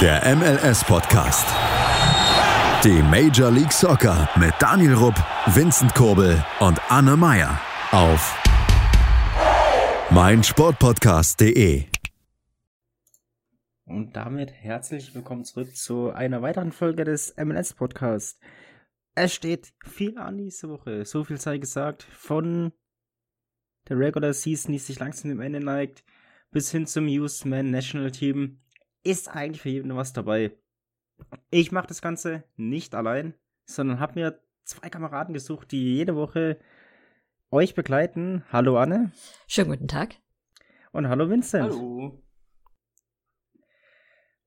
Der MLS-Podcast. Die Major League Soccer mit Daniel Rupp, Vincent Kurbel und Anne Meyer auf meinsportpodcast.de. Und damit herzlich willkommen zurück zu einer weiteren Folge des MLS-Podcasts. Es steht viel an diese Woche. So viel sei gesagt. Von der Regular Season, die sich langsam dem Ende neigt, bis hin zum Used Man National Team ist eigentlich für jeden was dabei. Ich mache das Ganze nicht allein, sondern habe mir zwei Kameraden gesucht, die jede Woche euch begleiten. Hallo Anne. Schönen guten Tag. Und hallo Vincent. Hallo.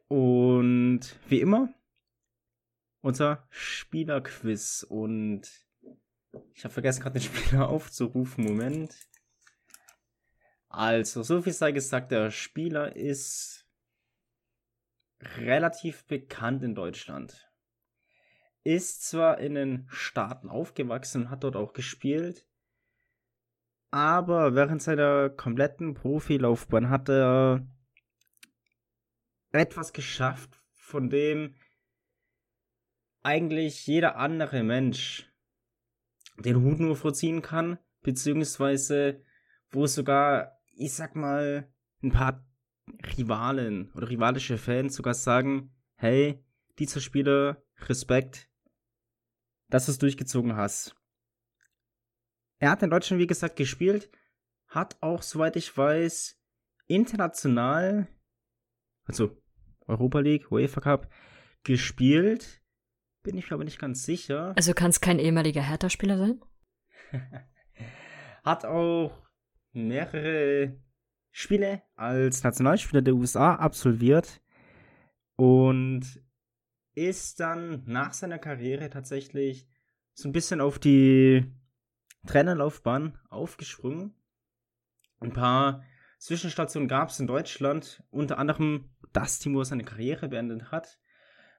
Und wie immer unser Spielerquiz. Und ich habe vergessen, gerade den Spieler aufzurufen. Moment. Also, so viel sei gesagt, der Spieler ist relativ bekannt in Deutschland. Ist zwar in den Staaten aufgewachsen und hat dort auch gespielt, aber während seiner kompletten Profilaufbahn hat er etwas geschafft, von dem eigentlich jeder andere Mensch den Hut nur vorziehen kann, beziehungsweise wo sogar ich sag mal, ein paar Rivalen oder rivalische Fans sogar sagen, hey, dieser Spieler, Respekt, dass du es durchgezogen hast. Er hat in Deutschland, wie gesagt, gespielt, hat auch, soweit ich weiß, international, also Europa League, UEFA Cup, gespielt. Bin ich aber nicht ganz sicher. Also kann es kein ehemaliger Hertha-Spieler sein? hat auch mehrere Spiele als Nationalspieler der USA absolviert und ist dann nach seiner Karriere tatsächlich so ein bisschen auf die Trainerlaufbahn aufgesprungen. Ein paar Zwischenstationen gab es in Deutschland, unter anderem das Team, wo er seine Karriere beendet hat.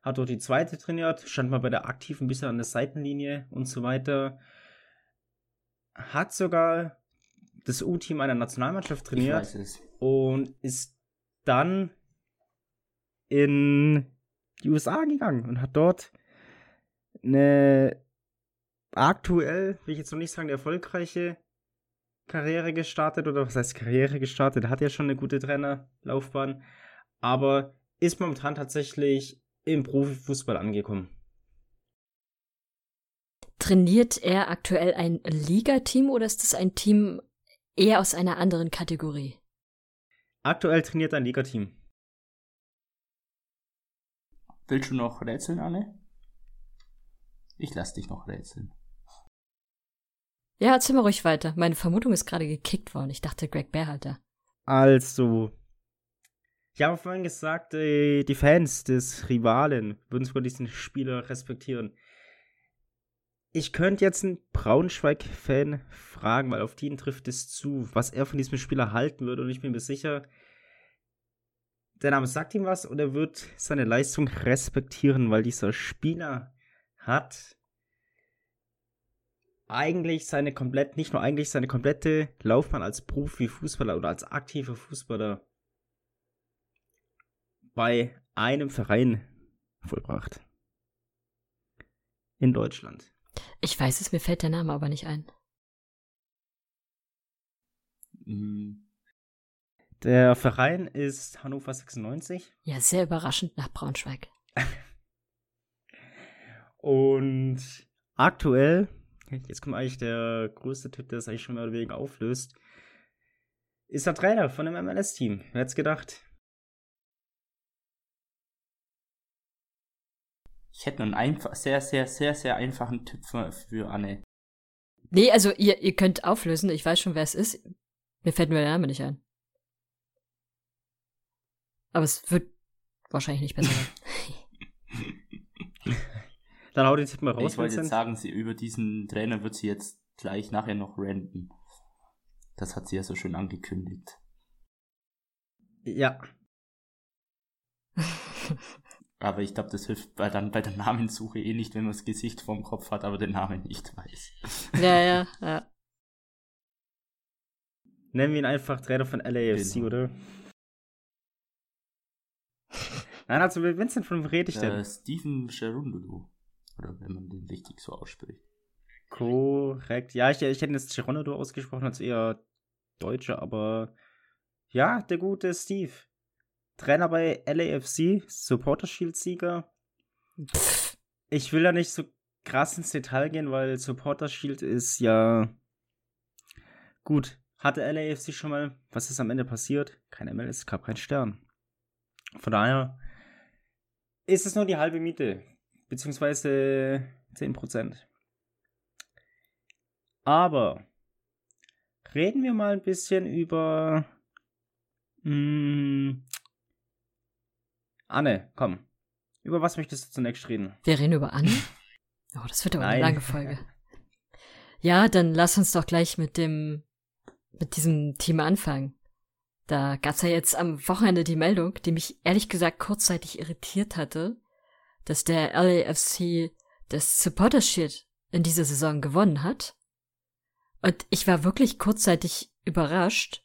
Hat dort die zweite trainiert, stand mal bei der aktiven bisschen an der Seitenlinie und so weiter. Hat sogar das U-Team einer Nationalmannschaft trainiert und ist dann in die USA gegangen und hat dort eine aktuell, will ich jetzt noch nicht sagen, eine erfolgreiche Karriere gestartet oder was heißt Karriere gestartet, hat ja schon eine gute Trainerlaufbahn, aber ist momentan tatsächlich im Profifußball angekommen. Trainiert er aktuell ein Ligateam oder ist das ein Team eher aus einer anderen Kategorie. Aktuell trainiert ein Liga-Team. Willst du noch rätseln, Anne? Ich lass dich noch rätseln. Ja, erzähl mal ruhig weiter. Meine Vermutung ist gerade gekickt worden. Ich dachte, Greg Bearhalter. Also, ich habe vorhin gesagt, äh, die Fans des Rivalen würden sogar diesen Spieler respektieren. Ich könnte jetzt einen Braunschweig-Fan fragen, weil auf den trifft es zu, was er von diesem Spieler halten würde. Und ich bin mir sicher, der Name sagt ihm was und er wird seine Leistung respektieren, weil dieser Spieler hat eigentlich seine komplett, nicht nur eigentlich seine komplette Laufbahn als Profifußballer oder als aktiver Fußballer bei einem Verein vollbracht. In Deutschland. Ich weiß es, mir fällt der Name aber nicht ein. Mhm. Der Verein ist Hannover 96. Ja, sehr überraschend nach Braunschweig. Und aktuell, jetzt kommt eigentlich der größte Tipp, der es eigentlich schon mehr oder weniger auflöst, ist der Trainer von dem MLS-Team. Wer hätte es gedacht? Ich hätte einen einfach, sehr, sehr, sehr, sehr einfachen Tipp für, für Anne. Nee, also ihr, ihr könnt auflösen. Ich weiß schon, wer es ist. Mir fällt nur der Name nicht ein. Aber es wird wahrscheinlich nicht besser werden. Dann hau den Tipp mal raus. Ich wollte jetzt sagen, sie, über diesen Trainer wird sie jetzt gleich nachher noch renten. Das hat sie ja so schön angekündigt. Ja. Aber ich glaube, das hilft bei, dann bei der Namenssuche eh nicht, wenn man das Gesicht vorm Kopf hat, aber den Namen nicht weiß. Ja, ja, ja. Nennen wir ihn einfach Trainer von LAFC, genau. oder? Nein, also mit Vincent, von wem rede ich denn? Äh, Steven Cherundolo. Oder wenn man den richtig so ausspricht. Korrekt. Ja, ich, ich hätte jetzt Geronimo ausgesprochen als eher Deutscher, aber ja, der gute Steve. Trainer bei LAFC, Supporter Shield Sieger. Ich will da nicht so krass ins Detail gehen, weil Supporter Shield ist ja gut. Hatte LAFC schon mal, was ist am Ende passiert? Kein MLS, es gab keinen Stern. Von daher ist es nur die halbe Miete, beziehungsweise 10%. Aber reden wir mal ein bisschen über. Mh, hm, Anne, komm. Über was möchtest du zunächst reden? Wir reden über Anne? Oh, das wird aber Nein. eine lange Folge. Ja, dann lass uns doch gleich mit dem, mit diesem Team anfangen. Da gab's ja jetzt am Wochenende die Meldung, die mich ehrlich gesagt kurzzeitig irritiert hatte, dass der LAFC das Supporter Shield in dieser Saison gewonnen hat. Und ich war wirklich kurzzeitig überrascht,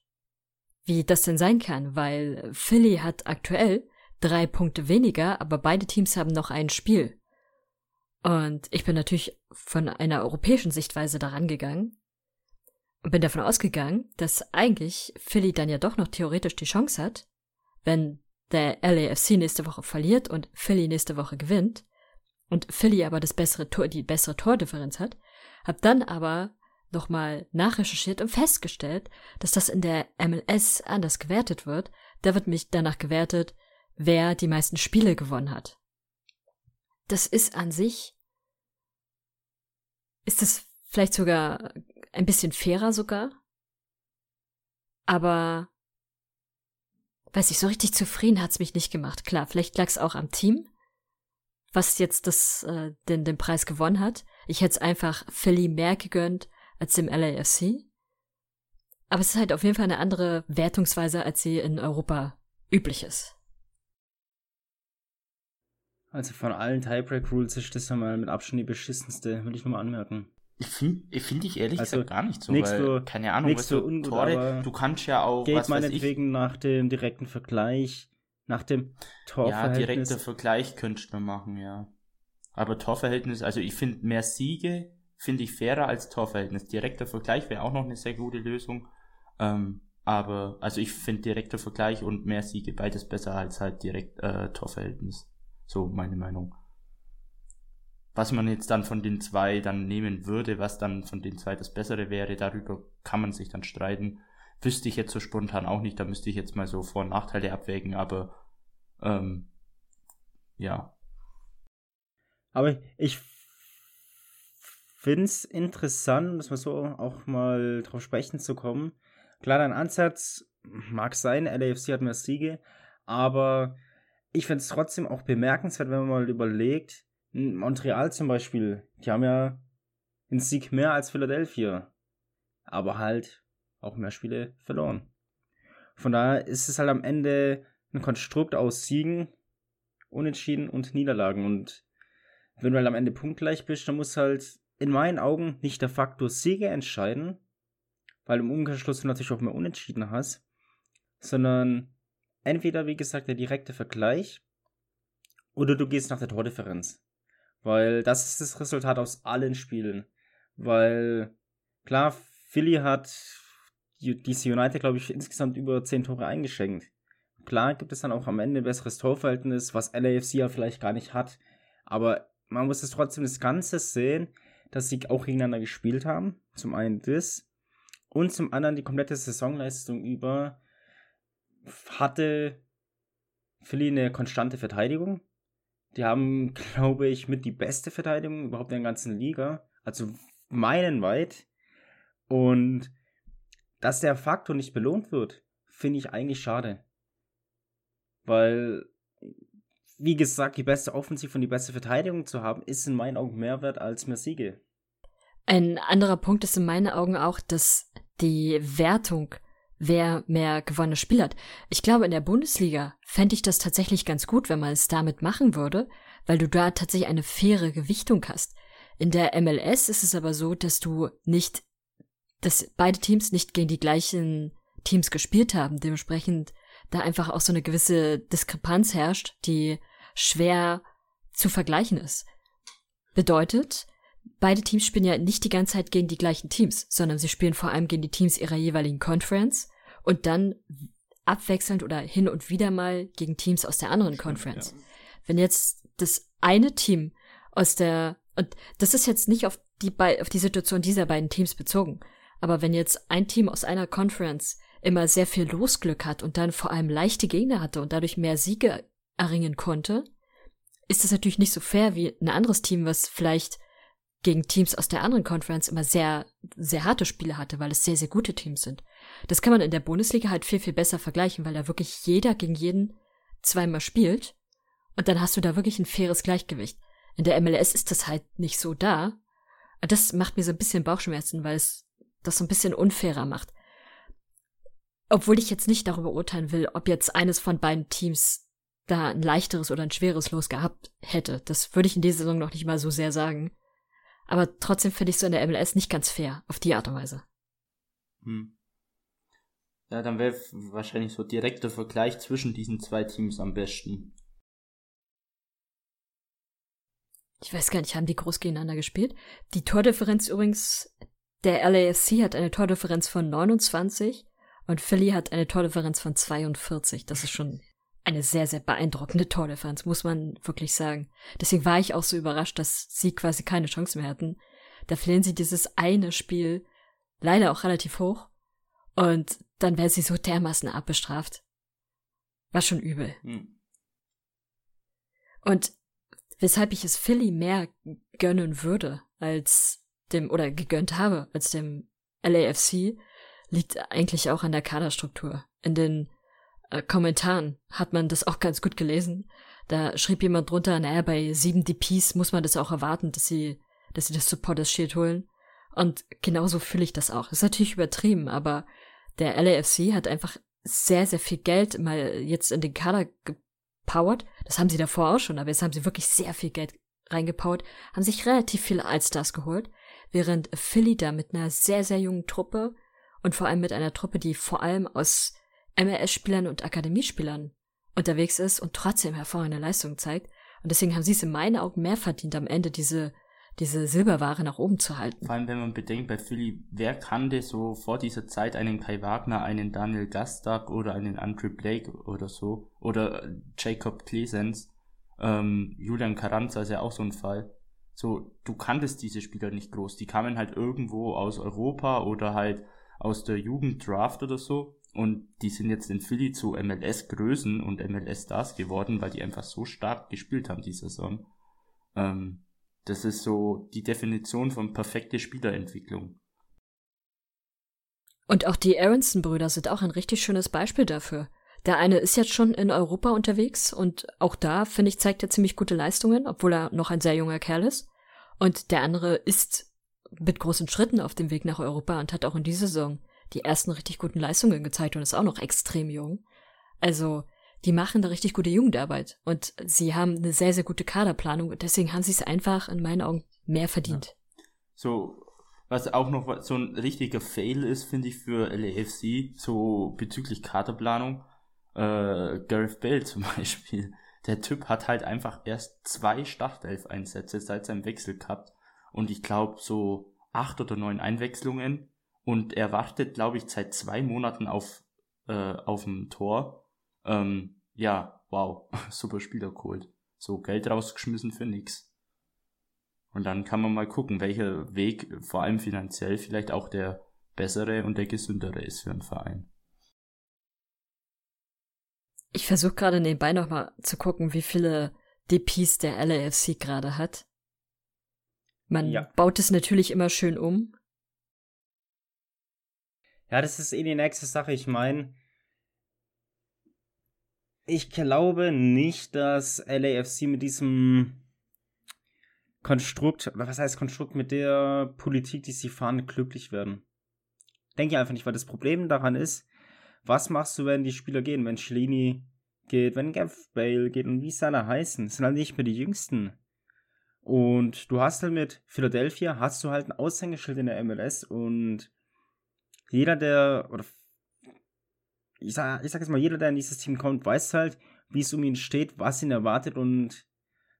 wie das denn sein kann, weil Philly hat aktuell drei Punkte weniger, aber beide Teams haben noch ein Spiel. Und ich bin natürlich von einer europäischen Sichtweise daran gegangen und bin davon ausgegangen, dass eigentlich Philly dann ja doch noch theoretisch die Chance hat, wenn der LAFC nächste Woche verliert und Philly nächste Woche gewinnt und Philly aber das bessere Tor, die bessere Tordifferenz hat, hab dann aber nochmal nachrecherchiert und festgestellt, dass das in der MLS anders gewertet wird. Da wird mich danach gewertet, wer die meisten Spiele gewonnen hat. Das ist an sich, ist es vielleicht sogar ein bisschen fairer sogar. Aber weiß ich, so richtig zufrieden hat's mich nicht gemacht. Klar, vielleicht lag's auch am Team, was jetzt das, äh, den, den Preis gewonnen hat. Ich hätte es einfach Philly mehr gegönnt, als dem LAFC. Aber es ist halt auf jeden Fall eine andere Wertungsweise, als sie in Europa üblich ist. Also von allen Tiebreak-Rules ist das ja mal mit Abstand die beschissenste, will ich nur mal anmerken. Ich finde find ich ehrlich also, gesagt gar nicht so, weil, für, keine Ahnung, was für ungut, Tore, du kannst ja auch, geht was meinetwegen nach dem direkten Vergleich, nach dem Torverhältnis. Ja, direkter Vergleich könntest du machen, ja. Aber Torverhältnis, also ich finde mehr Siege finde ich fairer als Torverhältnis. Direkter Vergleich wäre auch noch eine sehr gute Lösung. Ähm, aber, also ich finde direkter Vergleich und mehr Siege beides besser als halt direkt äh, Torverhältnis. So meine Meinung. Was man jetzt dann von den zwei dann nehmen würde, was dann von den zwei das Bessere wäre, darüber kann man sich dann streiten. Wüsste ich jetzt so spontan auch nicht, da müsste ich jetzt mal so Vor- und Nachteile abwägen, aber ähm, ja. Aber ich finde es interessant, dass wir so auch mal drauf sprechen zu kommen. Klar, dein Ansatz mag sein, LAFC hat mehr Siege, aber ich finde es trotzdem auch bemerkenswert, wenn man mal überlegt, Montreal zum Beispiel, die haben ja einen Sieg mehr als Philadelphia, aber halt auch mehr Spiele verloren. Von daher ist es halt am Ende ein Konstrukt aus Siegen, Unentschieden und Niederlagen. Und wenn du halt am Ende punktgleich bist, dann muss halt in meinen Augen nicht der Faktor Siege entscheiden, weil im Umkehrschluss du natürlich auch mehr Unentschieden hast, sondern entweder, wie gesagt, der direkte Vergleich oder du gehst nach der Tordifferenz. Weil das ist das Resultat aus allen Spielen. Weil, klar, Philly hat DC United, glaube ich, insgesamt über 10 Tore eingeschenkt. Klar gibt es dann auch am Ende ein besseres Torverhältnis, was LAFC ja vielleicht gar nicht hat. Aber man muss es trotzdem das Ganze sehen dass sie auch gegeneinander gespielt haben. Zum einen das. Und zum anderen die komplette Saisonleistung über hatte Philly eine konstante Verteidigung. Die haben, glaube ich, mit die beste Verteidigung überhaupt in der ganzen Liga. Also meilenweit. Und dass der Faktor nicht belohnt wird, finde ich eigentlich schade. Weil wie gesagt, die beste Offensive und die beste Verteidigung zu haben, ist in meinen Augen mehr wert als mehr Siege. Ein anderer Punkt ist in meinen Augen auch, dass die Wertung, wer mehr gewonnene Spiel hat. Ich glaube, in der Bundesliga fände ich das tatsächlich ganz gut, wenn man es damit machen würde, weil du da tatsächlich eine faire Gewichtung hast. In der MLS ist es aber so, dass du nicht, dass beide Teams nicht gegen die gleichen Teams gespielt haben. Dementsprechend da einfach auch so eine gewisse Diskrepanz herrscht, die schwer zu vergleichen ist. Bedeutet, beide Teams spielen ja nicht die ganze Zeit gegen die gleichen Teams, sondern sie spielen vor allem gegen die Teams ihrer jeweiligen Conference und dann abwechselnd oder hin und wieder mal gegen Teams aus der anderen Conference. Ja. Wenn jetzt das eine Team aus der, und das ist jetzt nicht auf die, auf die Situation dieser beiden Teams bezogen, aber wenn jetzt ein Team aus einer Conference immer sehr viel Losglück hat und dann vor allem leichte Gegner hatte und dadurch mehr Siege erringen konnte, ist das natürlich nicht so fair wie ein anderes Team, was vielleicht gegen Teams aus der anderen Conference immer sehr, sehr harte Spiele hatte, weil es sehr, sehr gute Teams sind. Das kann man in der Bundesliga halt viel, viel besser vergleichen, weil da wirklich jeder gegen jeden zweimal spielt und dann hast du da wirklich ein faires Gleichgewicht. In der MLS ist das halt nicht so da. Das macht mir so ein bisschen Bauchschmerzen, weil es das so ein bisschen unfairer macht. Obwohl ich jetzt nicht darüber urteilen will, ob jetzt eines von beiden Teams da ein leichteres oder ein schweres Los gehabt hätte. Das würde ich in dieser Saison noch nicht mal so sehr sagen. Aber trotzdem finde ich so in der MLS nicht ganz fair, auf die Art und Weise. Hm. Ja, dann wäre wahrscheinlich so direkter Vergleich zwischen diesen zwei Teams am besten. Ich weiß gar nicht, haben die groß gegeneinander gespielt? Die Tordifferenz übrigens, der LAFC hat eine Tordifferenz von 29 und Philly hat eine Tordifferenz von 42. Das ist schon eine sehr, sehr beeindruckende Tordifferenz, muss man wirklich sagen. Deswegen war ich auch so überrascht, dass sie quasi keine Chance mehr hatten. Da verlieren sie dieses eine Spiel leider auch relativ hoch und dann werden sie so dermaßen abbestraft. War schon übel. Hm. Und weshalb ich es Philly mehr gönnen würde als dem, oder gegönnt habe als dem LAFC, liegt eigentlich auch an der Kaderstruktur. In den äh, Kommentaren hat man das auch ganz gut gelesen. Da schrieb jemand drunter, naja, bei sieben DPs muss man das auch erwarten, dass sie, dass sie das Supporters Shield holen. Und genauso fühle ich das auch. ist natürlich übertrieben, aber der LAFC hat einfach sehr, sehr viel Geld mal jetzt in den Kader gepowert. Das haben sie davor auch schon, aber jetzt haben sie wirklich sehr viel Geld reingepowert, haben sich relativ viele Allstars geholt, während Philly da mit einer sehr, sehr jungen Truppe und vor allem mit einer Truppe, die vor allem aus MLS-Spielern und Akademiespielern unterwegs ist und trotzdem hervorragende Leistung zeigt. Und deswegen haben sie es in meinen Augen mehr verdient, am Ende diese, diese Silberware nach oben zu halten. Vor allem, wenn man bedenkt, bei Philly, wer kannte so vor dieser Zeit einen Kai Wagner, einen Daniel Gastak oder einen Andre Blake oder so, oder Jacob Klesens, ähm, Julian Carranza ist ja auch so ein Fall. So, du kanntest diese Spieler nicht groß. Die kamen halt irgendwo aus Europa oder halt aus der Jugenddraft oder so. Und die sind jetzt in Philly zu MLS-Größen und MLS-Stars geworden, weil die einfach so stark gespielt haben diese Saison. Ähm, das ist so die Definition von perfekte Spielerentwicklung. Und auch die Aronson-Brüder sind auch ein richtig schönes Beispiel dafür. Der eine ist jetzt schon in Europa unterwegs und auch da, finde ich, zeigt er ziemlich gute Leistungen, obwohl er noch ein sehr junger Kerl ist. Und der andere ist mit großen Schritten auf dem Weg nach Europa und hat auch in dieser Saison die ersten richtig guten Leistungen gezeigt und ist auch noch extrem jung. Also, die machen da richtig gute Jugendarbeit und sie haben eine sehr, sehr gute Kaderplanung und deswegen haben sie es einfach in meinen Augen mehr verdient. Ja. So, was auch noch so ein richtiger Fail ist, finde ich, für LAFC, so bezüglich Kaderplanung, äh, Gareth Bale zum Beispiel. Der Typ hat halt einfach erst zwei Startelf-Einsätze seit seinem Wechsel gehabt und ich glaube so acht oder neun Einwechslungen und er wartet, glaube ich, seit zwei Monaten auf, äh, auf ein Tor. Ähm, ja, wow, super Spieler geholt. So Geld rausgeschmissen für nix. Und dann kann man mal gucken, welcher Weg vor allem finanziell vielleicht auch der bessere und der gesündere ist für einen Verein. Ich versuche gerade nebenbei nochmal zu gucken, wie viele DPs der LAFC gerade hat. Man ja. baut es natürlich immer schön um, ja, das ist eh die nächste Sache. Ich meine, ich glaube nicht, dass LAFC mit diesem Konstrukt, was heißt Konstrukt, mit der Politik, die sie fahren, glücklich werden. Denke ich einfach nicht, weil das Problem daran ist, was machst du, wenn die Spieler gehen, wenn Schlini geht, wenn Gav Bale geht und wie es alle heißen, das sind halt nicht mehr die Jüngsten. Und du hast halt mit Philadelphia, hast du halt ein Aushängeschild in der MLS und jeder, der, oder ich sag, ich sag jetzt mal, jeder, der in dieses Team kommt, weiß halt, wie es um ihn steht, was ihn erwartet und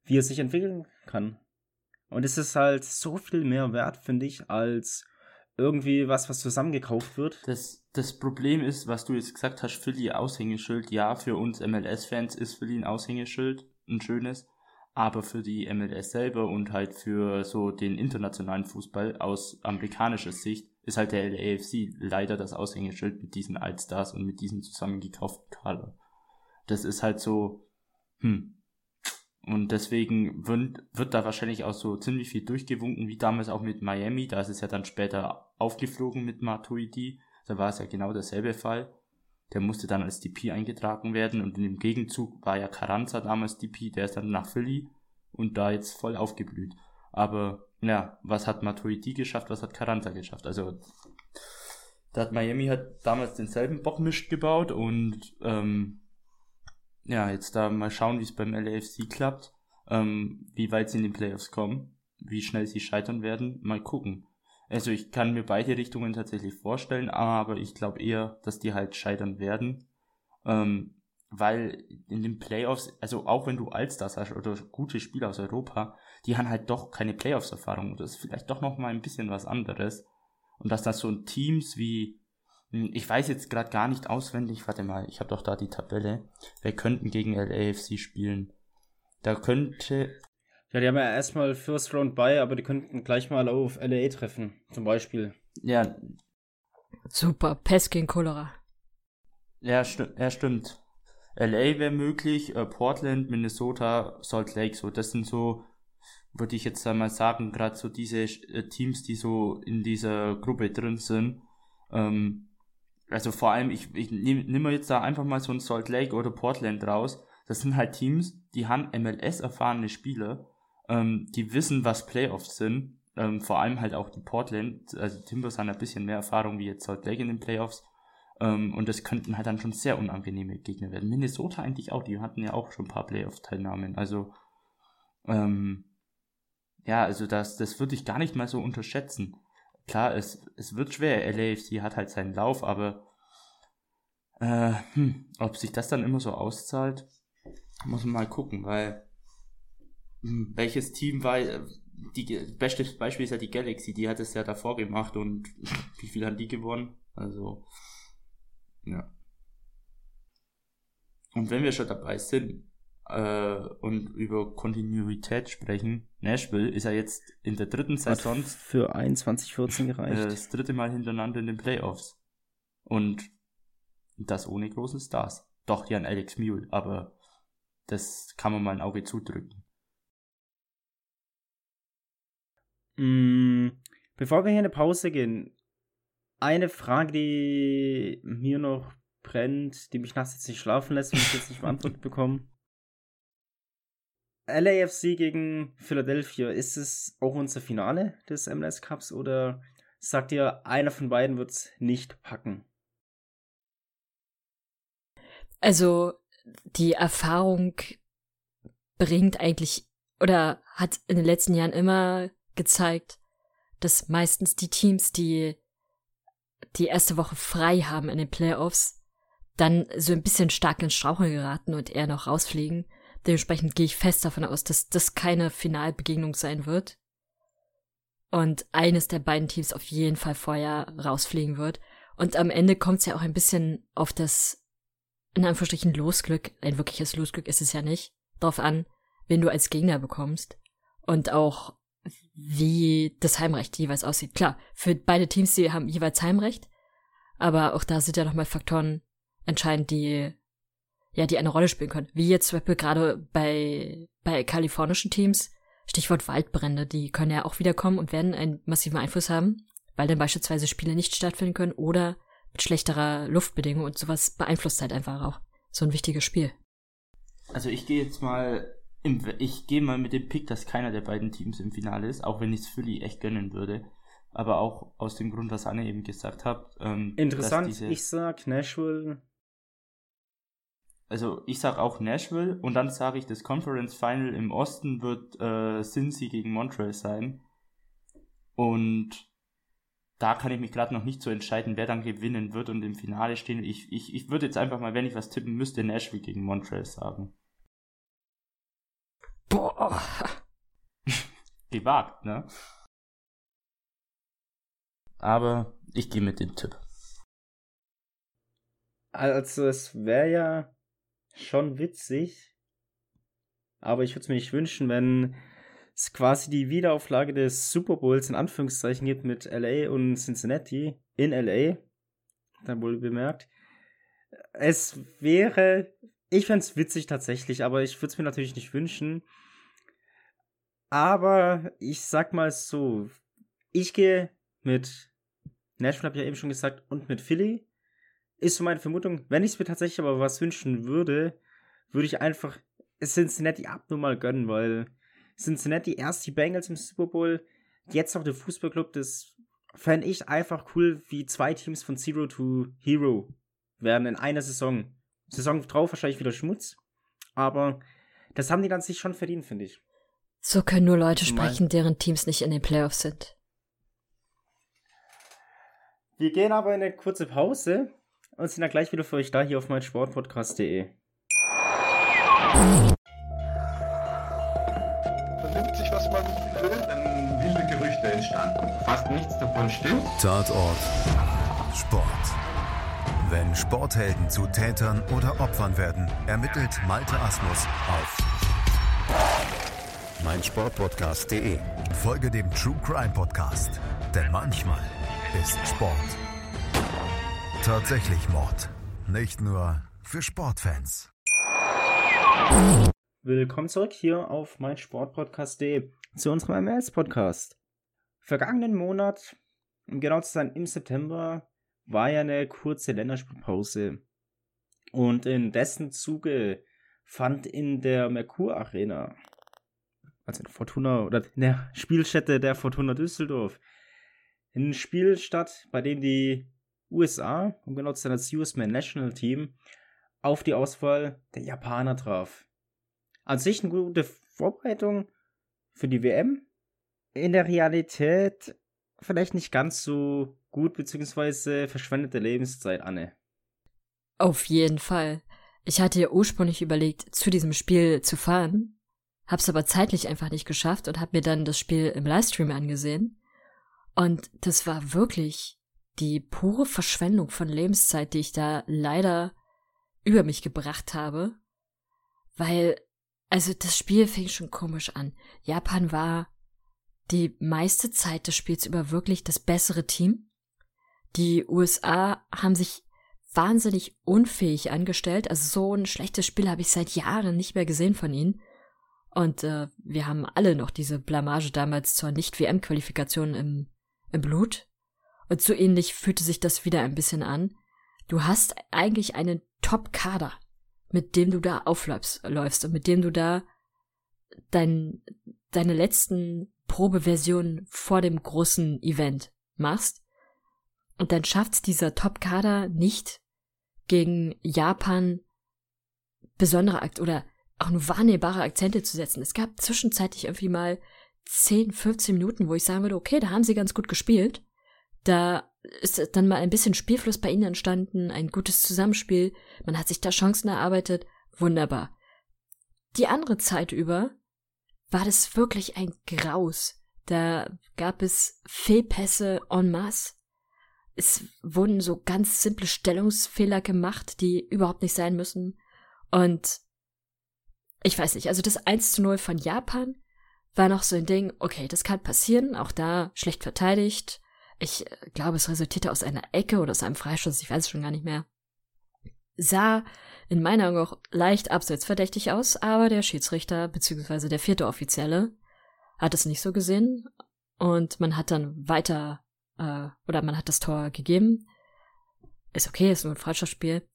wie er sich entwickeln kann. Und es ist halt so viel mehr wert, finde ich, als irgendwie was, was zusammengekauft wird. Das, das Problem ist, was du jetzt gesagt hast, Philly Aushängeschild. Ja, für uns MLS-Fans ist Philly ein Aushängeschild, ein schönes. Aber für die MLS selber und halt für so den internationalen Fußball aus amerikanischer Sicht ist halt der LAFC leider das Aushängeschild mit diesen Allstars und mit diesem zusammengekauften Kader. Das ist halt so, hm, und deswegen wird, wird da wahrscheinlich auch so ziemlich viel durchgewunken, wie damals auch mit Miami. Da ist es ja dann später aufgeflogen mit Matuidi. Da war es ja genau derselbe Fall. Der musste dann als DP eingetragen werden und dem Gegenzug war ja Carranza damals DP, der ist dann nach Philly und da jetzt voll aufgeblüht. Aber ja, was hat Matuidi geschafft, was hat Carranza geschafft? Also da hat Miami halt damals denselben Bockmisch gebaut und ähm, ja, jetzt da mal schauen, wie es beim LAFC klappt, ähm, wie weit sie in den Playoffs kommen, wie schnell sie scheitern werden, mal gucken. Also ich kann mir beide Richtungen tatsächlich vorstellen, aber ich glaube eher, dass die halt scheitern werden, ähm, weil in den Playoffs, also auch wenn du Allstars hast oder gute Spieler aus Europa, die haben halt doch keine Playoffs-Erfahrung. Das ist vielleicht doch noch mal ein bisschen was anderes. Und dass das so Teams wie hm, ich weiß jetzt gerade gar nicht auswendig, warte mal, ich habe doch da die Tabelle. Wer könnten gegen LAFC spielen? Da könnte. Ja, die haben ja erstmal First Round bei, aber die könnten gleich mal auf LA treffen, zum Beispiel. Ja. Super, Pest gegen Cholera. Ja, sti ja stimmt. LA wäre möglich, äh, Portland, Minnesota, Salt Lake, so, das sind so, würde ich jetzt einmal sagen, gerade so diese äh, Teams, die so in dieser Gruppe drin sind. Ähm, also vor allem, ich, ich nehme nehm jetzt da einfach mal so ein Salt Lake oder Portland raus. Das sind halt Teams, die haben MLS-erfahrene Spieler, ähm, die wissen, was Playoffs sind. Ähm, vor allem halt auch die Portland, also Timbers haben ein bisschen mehr Erfahrung wie jetzt Salt Lake in den Playoffs. Ähm, und das könnten halt dann schon sehr unangenehme Gegner werden. Minnesota eigentlich auch, die hatten ja auch schon ein paar Playoff-Teilnahmen. Also, ähm, ja, also das, das würde ich gar nicht mal so unterschätzen klar, es, es wird schwer. LAFC hat halt seinen Lauf, aber äh, hm, ob sich das dann immer so auszahlt, muss man mal gucken, weil hm, welches Team war, die beste Beispiel ist ja die Galaxy, die hat es ja davor gemacht und wie viel haben die gewonnen? Also, ja. Und wenn wir schon dabei sind, äh, und über Kontinuität sprechen. Nashville ist ja jetzt in der dritten Saison für 21-14 gereicht. Äh, das dritte Mal hintereinander in den Playoffs. Und das ohne große Stars. Doch, die an Alex Mule, aber das kann man mal ein Auge zudrücken. Mm, bevor wir hier eine Pause gehen, eine Frage, die mir noch brennt, die mich nachts jetzt nicht schlafen lässt und ich jetzt nicht beantwortet bekomme. LAFC gegen Philadelphia, ist es auch unser Finale des MLS Cups oder sagt ihr, einer von beiden wird es nicht packen? Also, die Erfahrung bringt eigentlich oder hat in den letzten Jahren immer gezeigt, dass meistens die Teams, die die erste Woche frei haben in den Playoffs, dann so ein bisschen stark ins Straucheln geraten und eher noch rausfliegen Dementsprechend gehe ich fest davon aus, dass das keine Finalbegegnung sein wird. Und eines der beiden Teams auf jeden Fall vorher rausfliegen wird. Und am Ende kommt es ja auch ein bisschen auf das, in Anführungsstrichen, Losglück, ein wirkliches Losglück ist es ja nicht, drauf an, wen du als Gegner bekommst. Und auch, wie das Heimrecht jeweils aussieht. Klar, für beide Teams, die haben jeweils Heimrecht. Aber auch da sind ja nochmal Faktoren entscheidend, die ja, die eine Rolle spielen können. Wie jetzt zum Beispiel gerade bei, bei kalifornischen Teams, Stichwort Waldbrände, die können ja auch wiederkommen und werden einen massiven Einfluss haben, weil dann beispielsweise Spiele nicht stattfinden können oder mit schlechterer Luftbedingung und sowas beeinflusst halt einfach auch so ein wichtiges Spiel. Also ich gehe jetzt mal im, ich gehe mal mit dem Pick, dass keiner der beiden Teams im Finale ist, auch wenn ich es Philly echt gönnen würde. Aber auch aus dem Grund, was Anne eben gesagt hat. Ähm, Interessant, ich sag Nashville also ich sag auch Nashville und dann sage ich, das Conference Final im Osten wird äh, Cincy gegen Montreal sein. Und da kann ich mich gerade noch nicht so entscheiden, wer dann gewinnen wird und im Finale stehen. Ich, ich, ich würde jetzt einfach mal, wenn ich was tippen müsste, Nashville gegen Montreal sagen. Boah. Gewagt, ne? Aber ich gehe mit dem Tipp. Also es wäre ja schon witzig, aber ich würde es mir nicht wünschen, wenn es quasi die Wiederauflage des Super Bowls in Anführungszeichen gibt mit LA und Cincinnati in LA, dann wohl bemerkt. Es wäre, ich fände es witzig tatsächlich, aber ich würde es mir natürlich nicht wünschen. Aber ich sag mal so, ich gehe mit Nashville, habe ich ja eben schon gesagt, und mit Philly. Ist so meine Vermutung. Wenn ich es mir tatsächlich aber was wünschen würde, würde ich einfach Cincinnati ab nur mal gönnen, weil Cincinnati erst die Bengals im Super Bowl, jetzt noch der Fußballclub, das fände ich einfach cool, wie zwei Teams von Zero to Hero werden in einer Saison. Saison drauf wahrscheinlich wieder Schmutz, aber das haben die dann sich schon verdient, finde ich. So können nur Leute sprechen, deren Teams nicht in den Playoffs sind. Wir gehen aber in eine kurze Pause und sind dann gleich wieder für euch da hier auf meinsportpodcast.de. Vernimmt sich, was man will, dann wilde Gerüchte entstanden. Fast nichts davon stimmt. Tatort Sport. Wenn Sporthelden zu Tätern oder Opfern werden, ermittelt Malte Asmus auf meinsportpodcast.de. Folge dem True Crime Podcast, denn manchmal ist Sport tatsächlich Mord. Nicht nur für Sportfans. Willkommen zurück hier auf meinsportpodcast.de zu unserem MLS-Podcast. Vergangenen Monat, um genau zu sein im September, war ja eine kurze Länderspielpause. Und in dessen Zuge fand in der Merkur Arena, also in Fortuna oder in der Spielstätte der Fortuna Düsseldorf, ein Spiel statt, bei dem die USA, um genau zu sein, das US-Man National Team, auf die Auswahl der Japaner traf. An sich eine gute Vorbereitung für die WM. In der Realität vielleicht nicht ganz so gut, beziehungsweise verschwendete Lebenszeit, Anne. Auf jeden Fall. Ich hatte ja ursprünglich überlegt, zu diesem Spiel zu fahren, hab's aber zeitlich einfach nicht geschafft und hab mir dann das Spiel im Livestream angesehen. Und das war wirklich die pure Verschwendung von Lebenszeit, die ich da leider über mich gebracht habe. Weil, also das Spiel fing schon komisch an. Japan war die meiste Zeit des Spiels über wirklich das bessere Team. Die USA haben sich wahnsinnig unfähig angestellt. Also so ein schlechtes Spiel habe ich seit Jahren nicht mehr gesehen von ihnen. Und äh, wir haben alle noch diese Blamage damals zur Nicht-WM-Qualifikation im, im Blut. Und so ähnlich fühlte sich das wieder ein bisschen an. Du hast eigentlich einen Top-Kader, mit dem du da aufläufst läufst und mit dem du da dein, deine letzten Probeversionen vor dem großen Event machst. Und dann schafft dieser Top-Kader nicht gegen Japan besondere Akt oder auch nur wahrnehmbare Akzente zu setzen. Es gab zwischenzeitlich irgendwie mal 10, 15 Minuten, wo ich sagen würde, okay, da haben sie ganz gut gespielt. Da ist dann mal ein bisschen Spielfluss bei ihnen entstanden, ein gutes Zusammenspiel, man hat sich da Chancen erarbeitet, wunderbar. Die andere Zeit über war das wirklich ein Graus. Da gab es Fehlpässe en masse. Es wurden so ganz simple Stellungsfehler gemacht, die überhaupt nicht sein müssen. Und ich weiß nicht, also das 1 zu 0 von Japan war noch so ein Ding, okay, das kann passieren, auch da schlecht verteidigt, ich äh, glaube, es resultierte aus einer Ecke oder aus einem Freischuss, ich weiß es schon gar nicht mehr. Sah in meiner Augen auch leicht abseitsverdächtig aus, aber der Schiedsrichter bzw. der vierte Offizielle hat es nicht so gesehen und man hat dann weiter äh, oder man hat das Tor gegeben. Ist okay, ist nur ein Freundschaftsspiel.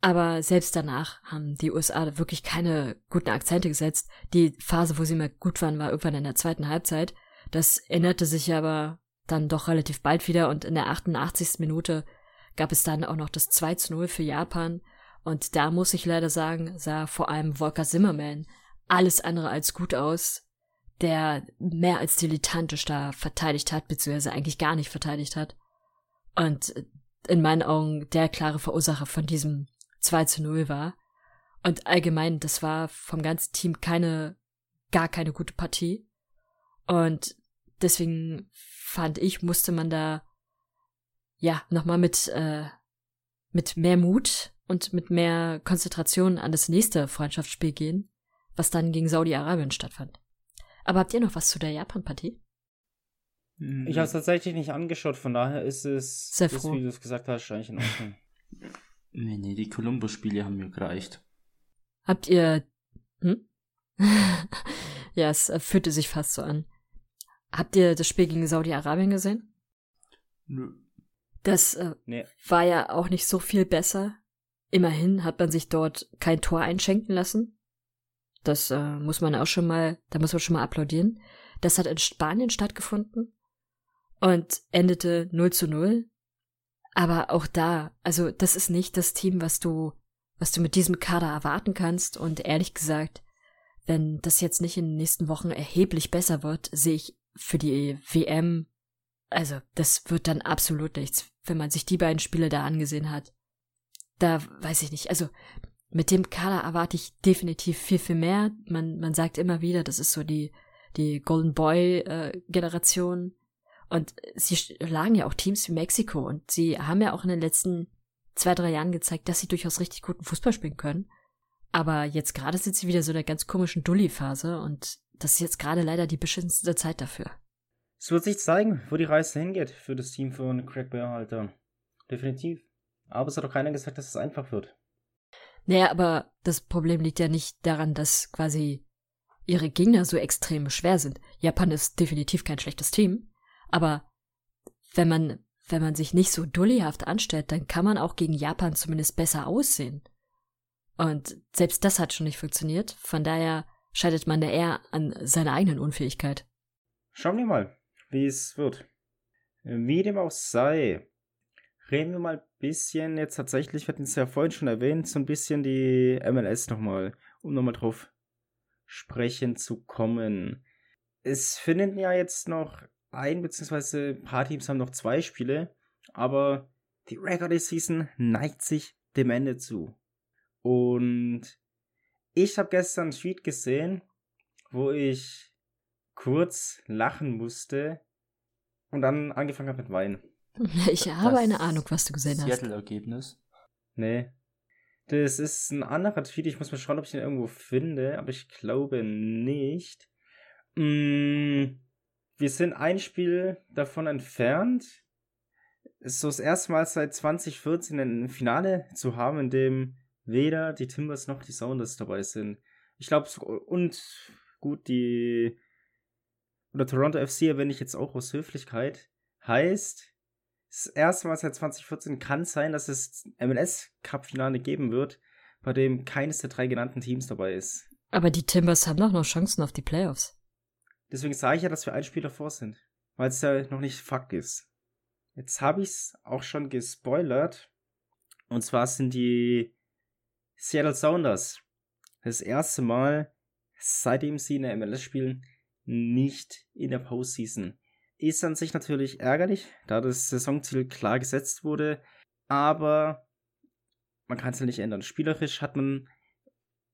Aber selbst danach haben die USA wirklich keine guten Akzente gesetzt. Die Phase, wo sie mal gut waren, war irgendwann in der zweiten Halbzeit. Das änderte sich aber dann doch relativ bald wieder und in der 88. Minute gab es dann auch noch das 2 zu 0 für Japan und da muss ich leider sagen, sah vor allem Volker Zimmerman alles andere als gut aus. der mehr als dilettantisch da verteidigt hat, beziehungsweise eigentlich gar nicht verteidigt hat. Und in meinen Augen der klare Verursacher von diesem 2 zu 0 war. Und allgemein, das war vom ganzen Team keine, gar keine gute Partie. Und deswegen fand ich, musste man da, ja, nochmal mit, äh, mit mehr Mut und mit mehr Konzentration an das nächste Freundschaftsspiel gehen, was dann gegen Saudi-Arabien stattfand. Aber habt ihr noch was zu der Japan-Partie? Hm. Ich habe es tatsächlich nicht angeschaut, von daher ist es, Sehr froh. Ist, wie du es gesagt hast, eigentlich in Ordnung. nee, nee, die Columbus-Spiele haben mir gereicht. Habt ihr. Hm? ja, es fühlte sich fast so an. Habt ihr das Spiel gegen Saudi-Arabien gesehen? Nö. Das äh, nee. war ja auch nicht so viel besser. Immerhin hat man sich dort kein Tor einschenken lassen. Das äh, muss man auch schon mal, da muss man schon mal applaudieren. Das hat in Spanien stattgefunden und endete 0 zu 0. Aber auch da, also das ist nicht das Team, was du, was du mit diesem Kader erwarten kannst. Und ehrlich gesagt, wenn das jetzt nicht in den nächsten Wochen erheblich besser wird, sehe ich für die WM, also das wird dann absolut nichts, wenn man sich die beiden Spiele da angesehen hat. Da weiß ich nicht, also mit dem Kader erwarte ich definitiv viel, viel mehr. Man, man sagt immer wieder, das ist so die, die Golden Boy äh, Generation. Und sie schlagen ja auch Teams wie Mexiko und sie haben ja auch in den letzten zwei, drei Jahren gezeigt, dass sie durchaus richtig guten Fußball spielen können. Aber jetzt gerade sind sie wieder so in der ganz komischen Dulli-Phase und das ist jetzt gerade leider die beschissenste Zeit dafür. Es wird sich zeigen, wo die Reise hingeht für das Team von Craig Bearhalter. Definitiv. Aber es hat auch keiner gesagt, dass es einfach wird. Naja, aber das Problem liegt ja nicht daran, dass quasi ihre Gegner so extrem schwer sind. Japan ist definitiv kein schlechtes Team, aber wenn man, wenn man sich nicht so dullihaft anstellt, dann kann man auch gegen Japan zumindest besser aussehen. Und selbst das hat schon nicht funktioniert, von daher scheitert man da eher an seiner eigenen Unfähigkeit. Schauen wir mal, wie es wird. Wie dem auch sei, reden wir mal ein bisschen, jetzt tatsächlich, wir hatten es ja vorhin schon erwähnt, so ein bisschen die MLS nochmal, um nochmal drauf sprechen zu kommen. Es finden ja jetzt noch ein, beziehungsweise ein paar Teams haben noch zwei Spiele, aber die Regular Season neigt sich dem Ende zu. Und ich habe gestern einen Tweet gesehen, wo ich kurz lachen musste und dann angefangen habe mit Weinen. Ich habe eine Ahnung, was du gesehen hast. Seattle-Ergebnis? Nee. Das ist ein anderer Tweet. Ich muss mal schauen, ob ich den irgendwo finde, aber ich glaube nicht. Mm, wir sind ein Spiel davon entfernt, so das erste Mal seit 2014 ein Finale zu haben, in dem weder die Timbers noch die Sounders dabei sind. Ich glaube, und gut, die oder Toronto FC erwähne ich jetzt auch aus Höflichkeit. Heißt, das erste Mal seit 2014 kann sein, dass es MLS-Cup-Finale geben wird, bei dem keines der drei genannten Teams dabei ist. Aber die Timbers haben doch noch Chancen auf die Playoffs. Deswegen sage ich ja, dass wir ein Spiel davor sind, weil es ja noch nicht Fakt ist. Jetzt habe ich es auch schon gespoilert. Und zwar sind die Seattle Sounders das erste Mal, seitdem sie in der MLS spielen, nicht in der Postseason. Ist an sich natürlich ärgerlich, da das Saisonziel klar gesetzt wurde, aber man kann es ja nicht ändern. Spielerisch hat man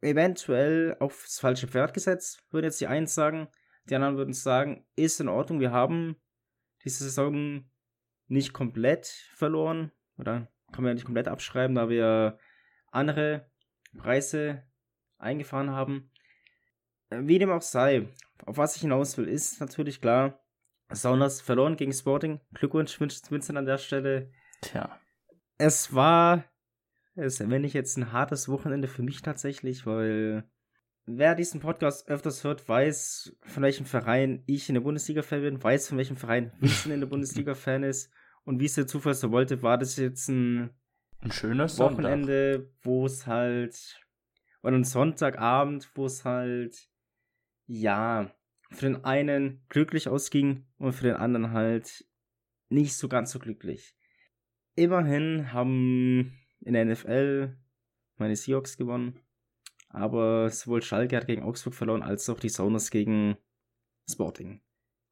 eventuell aufs falsche Pferd gesetzt, würden jetzt die einen sagen. Die anderen würden sagen, ist in Ordnung, wir haben diese Saison nicht komplett verloren, oder kann man ja nicht komplett abschreiben, da wir andere Preise eingefahren haben. Wie dem auch sei, auf was ich hinaus will, ist natürlich klar, Saunders verloren gegen Sporting. Glückwunsch Vincent an der Stelle. Tja. Es war, es, wenn ich jetzt ein hartes Wochenende für mich tatsächlich, weil wer diesen Podcast öfters hört, weiß, von welchem Verein ich in der Bundesliga Fan bin, weiß, von welchem Verein Vincent in der Bundesliga Fan ist. Und wie es der Zufall so wollte, war das jetzt ein, ein schönes Wochenende, wo es halt, oder ein Sonntagabend, wo es halt, ja, für den einen glücklich ausging und für den anderen halt nicht so ganz so glücklich. Immerhin haben in der NFL meine Seahawks gewonnen, aber sowohl Schalke hat gegen Augsburg verloren, als auch die Sounders gegen Sporting.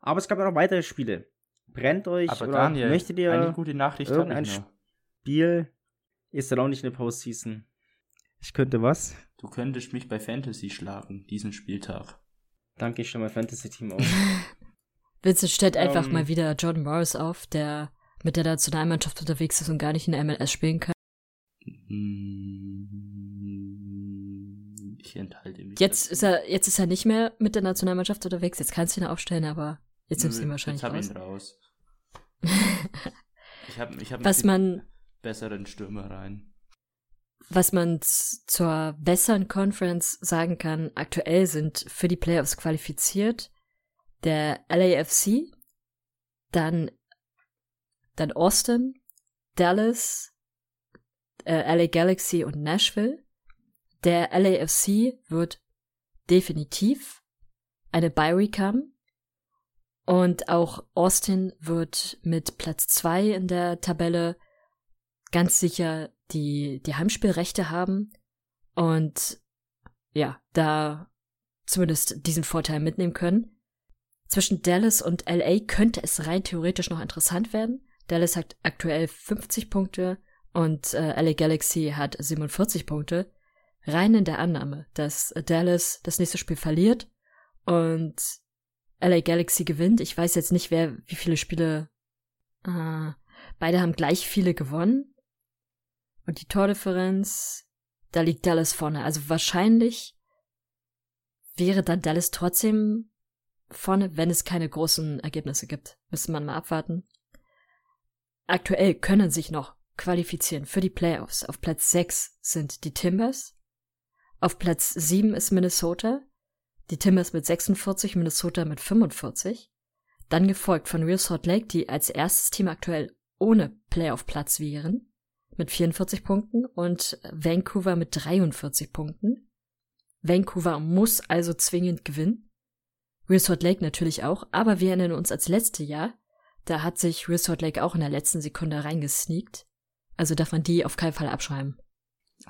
Aber es gab ja noch weitere Spiele. Brennt euch Aber oder Daniel, möchtet ihr eine gute Nachricht irgendein. Spiel? Ist dann auch nicht eine Postseason. Ich könnte was? Du könntest mich bei Fantasy schlagen, diesen Spieltag. Danke, ich stelle mein Fantasy-Team auf. Vincent stellt einfach Ähm. mal wieder Jordan Morris auf, der mit der Nationalmannschaft unterwegs ist und gar nicht in der MLS spielen kann. Hm, Ich enthalte mich. Jetzt ist er, jetzt ist er nicht mehr mit der Nationalmannschaft unterwegs. Jetzt kannst du ihn aufstellen, aber jetzt nimmst du ihn wahrscheinlich jetzt hab raus. ihn raus. Ich habe ich hab Was man, besseren Stürmer rein. was man zur besseren Conference sagen kann, aktuell sind für die Playoffs qualifiziert der LAFC, dann, dann Austin, Dallas, äh, LA Galaxy und Nashville. Der LAFC wird definitiv eine Bye Week haben. Und auch Austin wird mit Platz zwei in der Tabelle ganz sicher die, die Heimspielrechte haben und ja, da zumindest diesen Vorteil mitnehmen können. Zwischen Dallas und LA könnte es rein theoretisch noch interessant werden. Dallas hat aktuell 50 Punkte und äh, LA Galaxy hat 47 Punkte. Rein in der Annahme, dass Dallas das nächste Spiel verliert und LA Galaxy gewinnt. Ich weiß jetzt nicht, wer wie viele Spiele. Äh, beide haben gleich viele gewonnen. Und die Tordifferenz, da liegt Dallas vorne. Also wahrscheinlich wäre dann Dallas trotzdem vorne, wenn es keine großen Ergebnisse gibt. Müsste man mal abwarten. Aktuell können sich noch qualifizieren für die Playoffs. Auf Platz 6 sind die Timbers. Auf Platz 7 ist Minnesota. Die Timbers mit 46, Minnesota mit 45. Dann gefolgt von Real Salt Lake, die als erstes Team aktuell ohne Playoff-Platz wären, mit 44 Punkten und Vancouver mit 43 Punkten. Vancouver muss also zwingend gewinnen. Real Salt Lake natürlich auch, aber wir erinnern uns als letzte Jahr, da hat sich Real Salt Lake auch in der letzten Sekunde reingesneakt. Also darf man die auf keinen Fall abschreiben.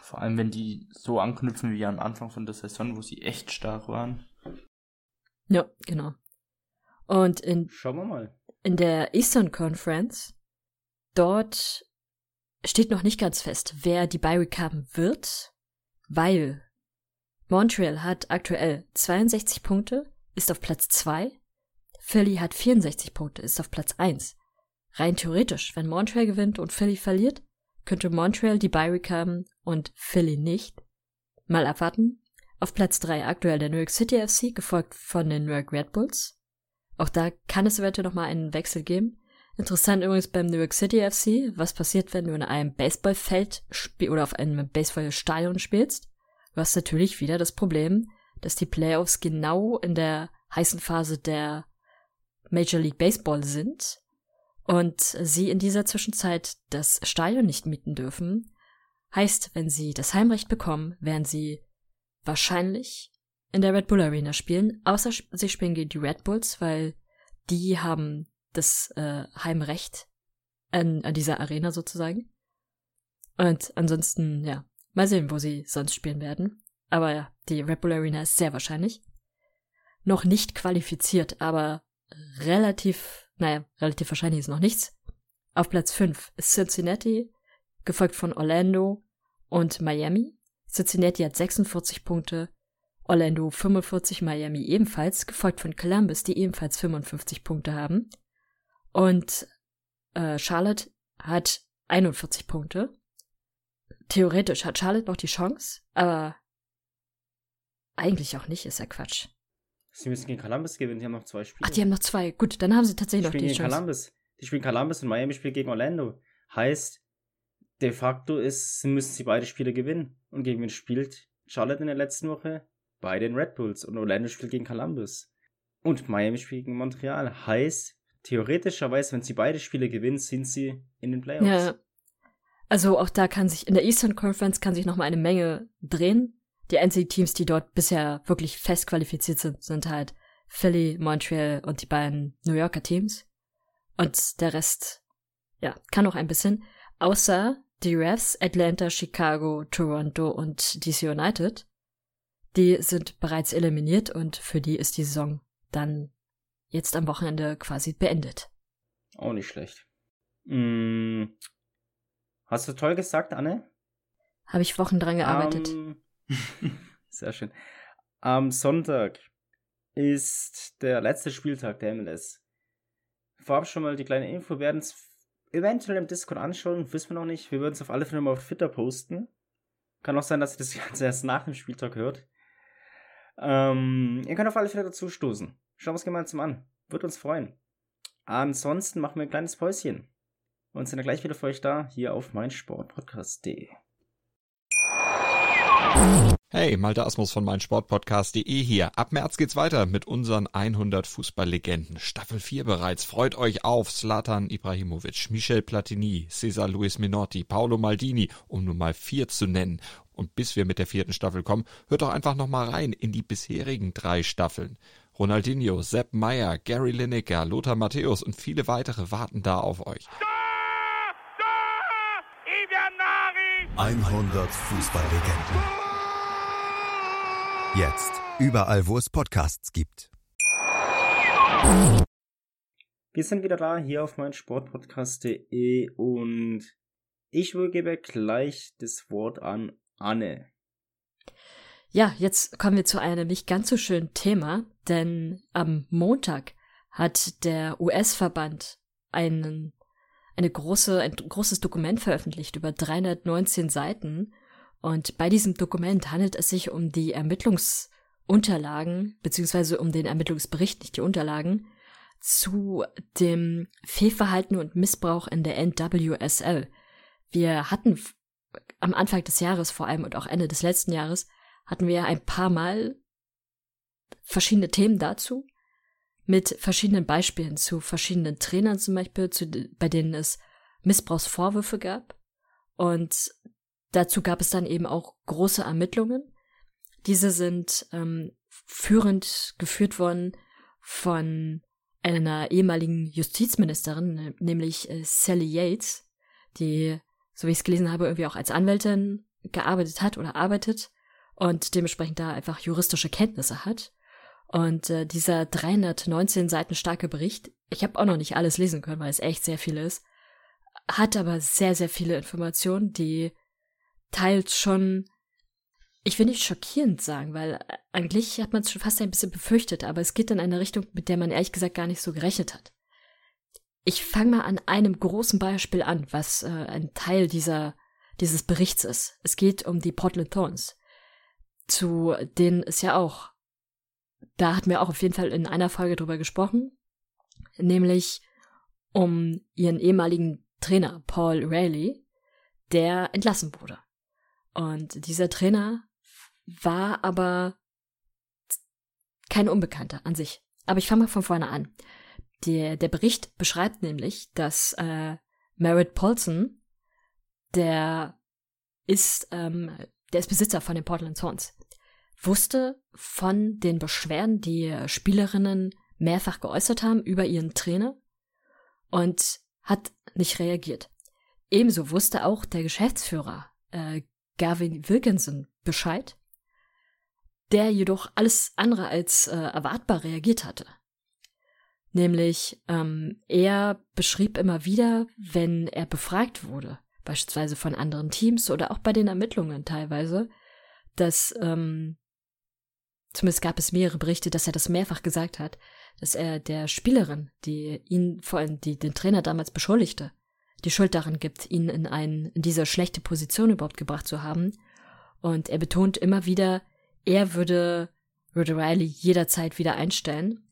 Vor allem, wenn die so anknüpfen wie am Anfang von der Saison, wo sie echt stark waren. Ja, genau. Und in Schauen wir mal. in der Eastern Conference, dort steht noch nicht ganz fest, wer die Bye Week haben wird, weil Montreal hat aktuell 62 Punkte, ist auf Platz 2, Philly hat 64 Punkte, ist auf Platz 1. Rein theoretisch, wenn Montreal gewinnt und Philly verliert, könnte Montreal die Bye Week haben und Philly nicht. Mal abwarten. Auf Platz 3 aktuell der New York City FC, gefolgt von den New York Red Bulls. Auch da kann es eventuell nochmal einen Wechsel geben. Interessant übrigens beim New York City FC, was passiert, wenn du in einem Baseballfeld oder auf einem Baseballstadion spielst. Du hast natürlich wieder das Problem, dass die Playoffs genau in der heißen Phase der Major League Baseball sind und sie in dieser Zwischenzeit das Stadion nicht mieten dürfen. Heißt, wenn sie das Heimrecht bekommen, werden sie wahrscheinlich in der Red Bull Arena spielen, außer sie spielen gegen die Red Bulls, weil die haben das äh, Heimrecht an, an dieser Arena sozusagen. Und ansonsten, ja, mal sehen, wo sie sonst spielen werden. Aber ja, die Red Bull Arena ist sehr wahrscheinlich. Noch nicht qualifiziert, aber relativ, naja, relativ wahrscheinlich ist noch nichts. Auf Platz 5 ist Cincinnati, gefolgt von Orlando und Miami. Cincinnati hat 46 Punkte, Orlando 45, Miami ebenfalls, gefolgt von Columbus, die ebenfalls 55 Punkte haben. Und äh, Charlotte hat 41 Punkte. Theoretisch hat Charlotte noch die Chance, aber eigentlich auch nicht, ist ja Quatsch. Sie müssen gegen Columbus gewinnen, die haben noch zwei Spiele. Ach, die haben noch zwei. Gut, dann haben sie tatsächlich die noch die Chance. Columbus. Die spielen Columbus und Miami spielt gegen Orlando. Heißt, de facto ist, müssen sie beide Spiele gewinnen. Und gegen wen spielt Charlotte in der letzten Woche? Bei den Red Bulls. Und Orlando spielt gegen Columbus. Und Miami spielt gegen Montreal. Heißt, theoretischerweise, wenn sie beide Spiele gewinnen, sind sie in den Playoffs. Ja. Also auch da kann sich in der Eastern Conference kann sich noch mal eine Menge drehen. Die einzigen Teams, die dort bisher wirklich fest qualifiziert sind, sind halt Philly, Montreal und die beiden New Yorker Teams. Und der Rest, ja, kann noch ein bisschen. Außer die Refs, Atlanta, Chicago, Toronto und DC United. Die sind bereits eliminiert und für die ist die Saison dann jetzt am Wochenende quasi beendet. Auch nicht schlecht. Hm. Hast du toll gesagt, Anne? Habe ich Wochen dran gearbeitet. Um, sehr schön. Am Sonntag ist der letzte Spieltag der MLS. Vorab schon mal die kleine Info, wir werden es eventuell im Discord anschauen, wissen wir noch nicht. Wir würden es auf alle Fälle mal auf Twitter posten. Kann auch sein, dass ihr das Ganze erst nach dem Spieltag hört. Ähm, ihr könnt auf alle Fälle dazu stoßen. Schauen wir es gemeinsam an. Würde uns freuen. Ansonsten machen wir ein kleines Päuschen. Und sind dann gleich wieder für euch da, hier auf meinsportpodcast.de. Hey, Malte Asmus von meinsportpodcast.de hier. Ab März geht's weiter mit unseren 100 Fußballlegenden. Staffel 4 bereits. Freut euch auf Zlatan Ibrahimovic, Michel Platini, Cesar Luis Minotti, Paolo Maldini, um nur mal vier zu nennen. Und bis wir mit der vierten Staffel kommen, hört doch einfach noch mal rein in die bisherigen drei Staffeln. Ronaldinho, Sepp Meyer, Gary Lineker, Lothar Matthäus und viele weitere warten da auf euch. 100 Fußballlegenden. Jetzt. Überall, wo es Podcasts gibt. Wir sind wieder da, hier auf mein Sportpodcast.de und ich übergebe gleich das Wort an Anne. Ja, jetzt kommen wir zu einem nicht ganz so schönen Thema, denn am Montag hat der US-Verband einen, eine große, ein großes Dokument veröffentlicht über 319 Seiten und bei diesem Dokument handelt es sich um die Ermittlungsunterlagen, beziehungsweise um den Ermittlungsbericht, nicht die Unterlagen, zu dem Fehlverhalten und Missbrauch in der NWSL. Wir hatten am Anfang des Jahres vor allem und auch Ende des letzten Jahres hatten wir ein paar Mal verschiedene Themen dazu mit verschiedenen Beispielen zu verschiedenen Trainern zum Beispiel, zu, bei denen es Missbrauchsvorwürfe gab. Und Dazu gab es dann eben auch große Ermittlungen. Diese sind ähm, führend geführt worden von einer ehemaligen Justizministerin, nämlich äh, Sally Yates, die, so wie ich es gelesen habe, irgendwie auch als Anwältin gearbeitet hat oder arbeitet und dementsprechend da einfach juristische Kenntnisse hat. Und äh, dieser 319 Seiten starke Bericht, ich habe auch noch nicht alles lesen können, weil es echt sehr viel ist, hat aber sehr, sehr viele Informationen, die teils schon, ich will nicht schockierend sagen, weil eigentlich hat man es schon fast ein bisschen befürchtet, aber es geht in eine Richtung, mit der man ehrlich gesagt gar nicht so gerechnet hat. Ich fange mal an einem großen Beispiel an, was äh, ein Teil dieser, dieses Berichts ist. Es geht um die Portland Thorns, zu denen es ja auch, da hatten wir auch auf jeden Fall in einer Folge drüber gesprochen, nämlich um ihren ehemaligen Trainer Paul Rayleigh, der entlassen wurde. Und dieser Trainer war aber kein Unbekannter an sich. Aber ich fange mal von vorne an. Der, der Bericht beschreibt nämlich, dass äh, Merritt Paulson, der ist, ähm, der ist Besitzer von den Portland Thorns, wusste von den Beschwerden, die Spielerinnen mehrfach geäußert haben über ihren Trainer und hat nicht reagiert. Ebenso wusste auch der Geschäftsführer äh, Gavin Wilkinson Bescheid, der jedoch alles andere als äh, erwartbar reagiert hatte. Nämlich, ähm, er beschrieb immer wieder, wenn er befragt wurde, beispielsweise von anderen Teams oder auch bei den Ermittlungen teilweise, dass, ähm, zumindest gab es mehrere Berichte, dass er das mehrfach gesagt hat, dass er der Spielerin, die ihn, vor allem die den Trainer damals beschuldigte, die Schuld daran gibt, ihn in, ein, in diese schlechte Position überhaupt gebracht zu haben. Und er betont immer wieder, er würde, würde Riley jederzeit wieder einstellen.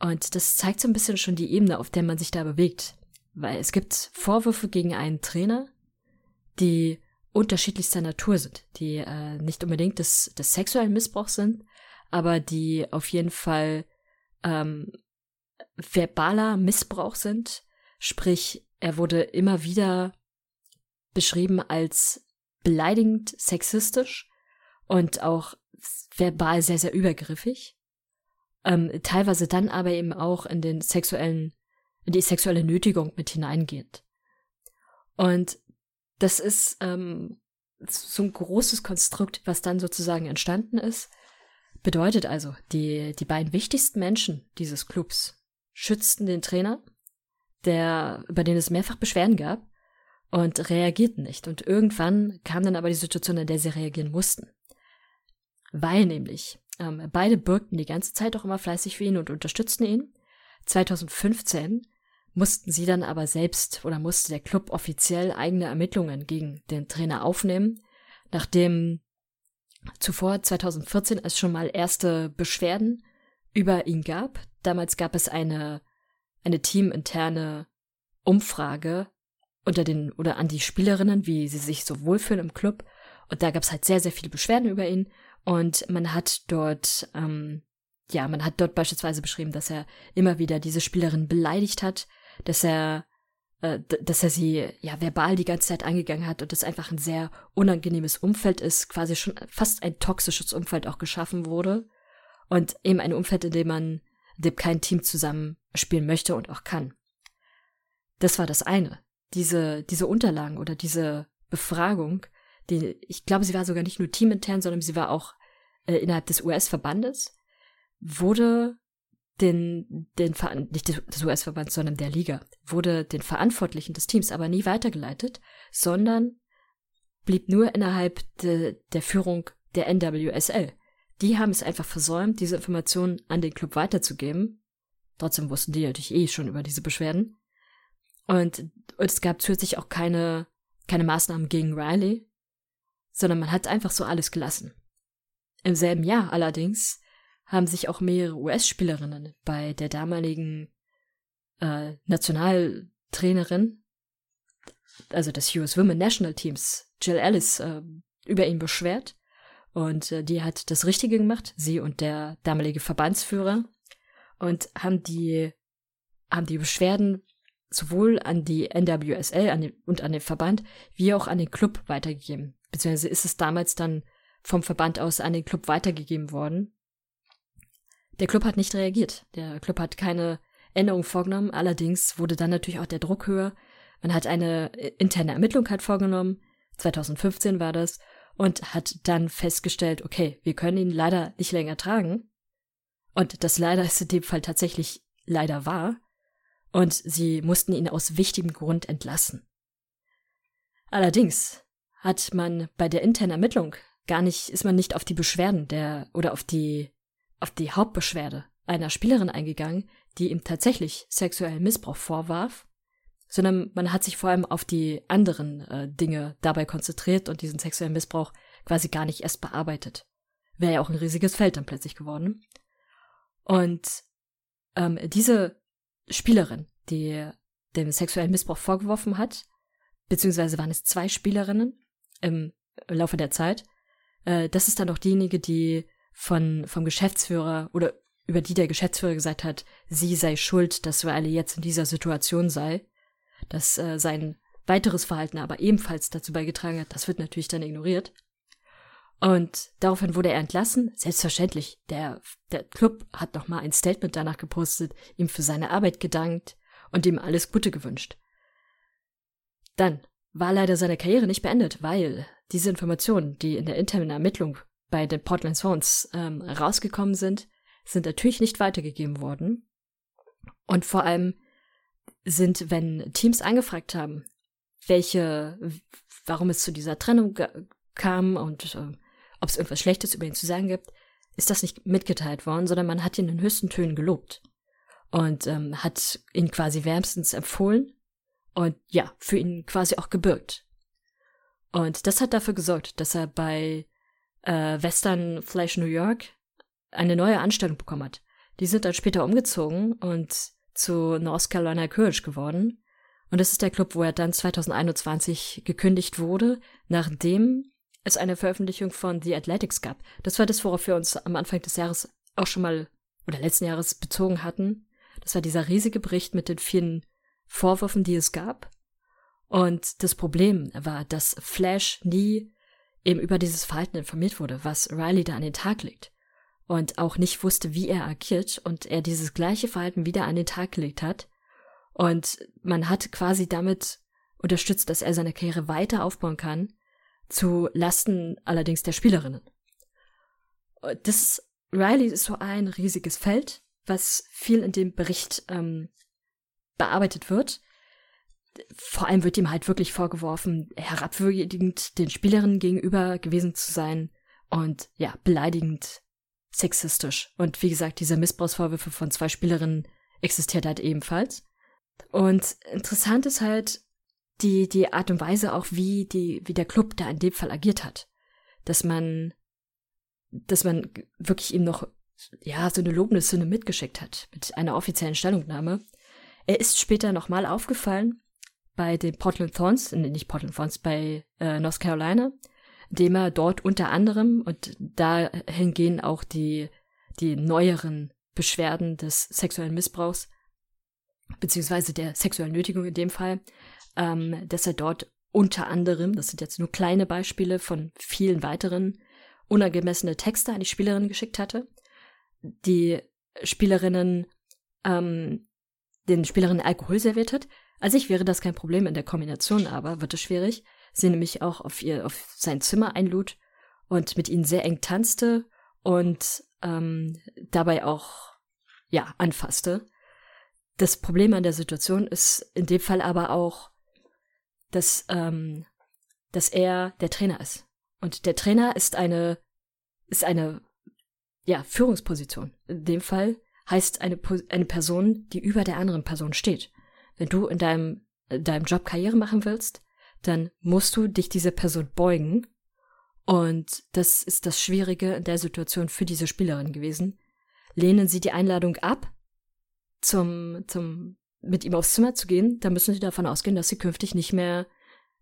Und das zeigt so ein bisschen schon die Ebene, auf der man sich da bewegt. Weil es gibt Vorwürfe gegen einen Trainer, die unterschiedlichster Natur sind, die äh, nicht unbedingt des, des sexuellen Missbrauchs sind, aber die auf jeden Fall ähm, verbaler Missbrauch sind, sprich er wurde immer wieder beschrieben als beleidigend sexistisch und auch verbal sehr, sehr übergriffig. Ähm, teilweise dann aber eben auch in den sexuellen, in die sexuelle Nötigung mit hineingeht. Und das ist ähm, so ein großes Konstrukt, was dann sozusagen entstanden ist. Bedeutet also, die, die beiden wichtigsten Menschen dieses Clubs schützten den Trainer, der, über den es mehrfach Beschwerden gab, und reagierten nicht. Und irgendwann kam dann aber die Situation, in der sie reagieren mussten. Weil nämlich ähm, beide bürgten die ganze Zeit auch immer fleißig für ihn und unterstützten ihn. 2015 mussten sie dann aber selbst oder musste der Club offiziell eigene Ermittlungen gegen den Trainer aufnehmen, nachdem zuvor 2014 es schon mal erste Beschwerden über ihn gab. Damals gab es eine, eine teaminterne Umfrage unter den oder an die Spielerinnen, wie sie sich so wohlfühlen im Club. Und da gab es halt sehr, sehr viele Beschwerden über ihn. Und man hat dort, ähm, ja, man hat dort beispielsweise beschrieben, dass er immer wieder diese Spielerin beleidigt hat, dass er äh, dass er sie ja verbal die ganze Zeit angegangen hat und es einfach ein sehr unangenehmes Umfeld ist, quasi schon fast ein toxisches Umfeld auch geschaffen wurde und eben ein Umfeld, in dem man, dem kein Team zusammen spielen möchte und auch kann. Das war das eine. Diese, diese Unterlagen oder diese Befragung, die, ich glaube, sie war sogar nicht nur teamintern, sondern sie war auch äh, innerhalb des US-Verbandes, wurde den, den nicht des US-Verbands, sondern der Liga, wurde den Verantwortlichen des Teams aber nie weitergeleitet, sondern blieb nur innerhalb de, der Führung der NWSL. Die haben es einfach versäumt, diese Informationen an den Club weiterzugeben. Trotzdem wussten die natürlich eh schon über diese Beschwerden. Und, und es gab zusätzlich auch keine, keine Maßnahmen gegen Riley, sondern man hat einfach so alles gelassen. Im selben Jahr allerdings haben sich auch mehrere US-Spielerinnen bei der damaligen äh, Nationaltrainerin, also des US Women National Teams, Jill Ellis, äh, über ihn beschwert. Und äh, die hat das Richtige gemacht, sie und der damalige Verbandsführer, und haben die, haben die Beschwerden sowohl an die NWSL an den, und an den Verband wie auch an den Club weitergegeben. Beziehungsweise ist es damals dann vom Verband aus an den Club weitergegeben worden. Der Club hat nicht reagiert. Der Club hat keine Änderung vorgenommen. Allerdings wurde dann natürlich auch der Druck höher. Man hat eine interne Ermittlung halt vorgenommen. 2015 war das. Und hat dann festgestellt, okay, wir können ihn leider nicht länger tragen. Und das leider ist in dem Fall tatsächlich leider wahr. Und sie mussten ihn aus wichtigem Grund entlassen. Allerdings hat man bei der internen Ermittlung gar nicht, ist man nicht auf die Beschwerden der oder auf die auf die Hauptbeschwerde einer Spielerin eingegangen, die ihm tatsächlich sexuellen Missbrauch vorwarf, sondern man hat sich vor allem auf die anderen äh, Dinge dabei konzentriert und diesen sexuellen Missbrauch quasi gar nicht erst bearbeitet. Wäre ja auch ein riesiges Feld dann plötzlich geworden. Und ähm, diese Spielerin, die dem sexuellen Missbrauch vorgeworfen hat, beziehungsweise waren es zwei Spielerinnen im Laufe der Zeit, äh, das ist dann auch diejenige, die von, vom Geschäftsführer oder über die der Geschäftsführer gesagt hat, sie sei schuld, dass Riley jetzt in dieser Situation sei, dass äh, sein weiteres Verhalten aber ebenfalls dazu beigetragen hat, das wird natürlich dann ignoriert. Und daraufhin wurde er entlassen. Selbstverständlich, der, der Club hat nochmal ein Statement danach gepostet, ihm für seine Arbeit gedankt und ihm alles Gute gewünscht. Dann war leider seine Karriere nicht beendet, weil diese Informationen, die in der internen Ermittlung bei den Portland Swans ähm, rausgekommen sind, sind natürlich nicht weitergegeben worden. Und vor allem sind, wenn Teams angefragt haben, welche, warum es zu dieser Trennung kam und äh, ob es irgendwas Schlechtes über ihn zu sagen gibt, ist das nicht mitgeteilt worden, sondern man hat ihn in höchsten Tönen gelobt und ähm, hat ihn quasi wärmstens empfohlen und ja, für ihn quasi auch gebürgt. Und das hat dafür gesorgt, dass er bei äh, Western Flash New York eine neue Anstellung bekommen hat. Die sind dann später umgezogen und zu North Carolina Courage geworden. Und das ist der Club, wo er dann 2021 gekündigt wurde, nachdem es eine Veröffentlichung von The Athletics gab. Das war das, worauf wir uns am Anfang des Jahres auch schon mal oder letzten Jahres bezogen hatten. Das war dieser riesige Bericht mit den vielen Vorwürfen, die es gab. Und das Problem war, dass Flash nie eben über dieses Verhalten informiert wurde, was Riley da an den Tag legt. Und auch nicht wusste, wie er agiert und er dieses gleiche Verhalten wieder an den Tag gelegt hat. Und man hat quasi damit unterstützt, dass er seine Karriere weiter aufbauen kann, zu Lasten allerdings der Spielerinnen. Das Riley ist so ein riesiges Feld, was viel in dem Bericht ähm, bearbeitet wird. Vor allem wird ihm halt wirklich vorgeworfen, herabwürdigend den Spielerinnen gegenüber gewesen zu sein und ja, beleidigend sexistisch. Und wie gesagt, diese Missbrauchsvorwürfe von zwei Spielerinnen existiert halt ebenfalls. Und interessant ist halt die, die Art und Weise auch, wie die, wie der Club da in dem Fall agiert hat. Dass man, dass man wirklich ihm noch, ja, so eine Lobeshünde mitgeschickt hat, mit einer offiziellen Stellungnahme. Er ist später nochmal aufgefallen bei den Portland Thorns, nicht Portland Thorns, bei äh, North Carolina, dem er dort unter anderem, und dahin gehen auch die, die neueren Beschwerden des sexuellen Missbrauchs, beziehungsweise der sexuellen Nötigung in dem Fall, ähm, dass er dort unter anderem, das sind jetzt nur kleine Beispiele von vielen weiteren, unangemessene Texte an die Spielerinnen geschickt hatte, die Spielerinnen, ähm, den Spielerinnen Alkohol serviert hat. An sich wäre das kein Problem, in der Kombination aber wird es schwierig. Sie nämlich auch auf ihr, auf sein Zimmer einlud und mit ihnen sehr eng tanzte und ähm, dabei auch, ja, anfasste. Das Problem an der Situation ist in dem Fall aber auch, dass, ähm, dass er der Trainer ist. Und der Trainer ist eine, ist eine, ja, Führungsposition. In dem Fall heißt eine, eine Person, die über der anderen Person steht. Wenn du in deinem, in deinem Job Karriere machen willst, dann musst du dich dieser Person beugen. Und das ist das Schwierige in der Situation für diese Spielerin gewesen. Lehnen sie die Einladung ab, zum, zum, mit ihm aufs Zimmer zu gehen, dann müssen sie davon ausgehen, dass sie künftig nicht mehr,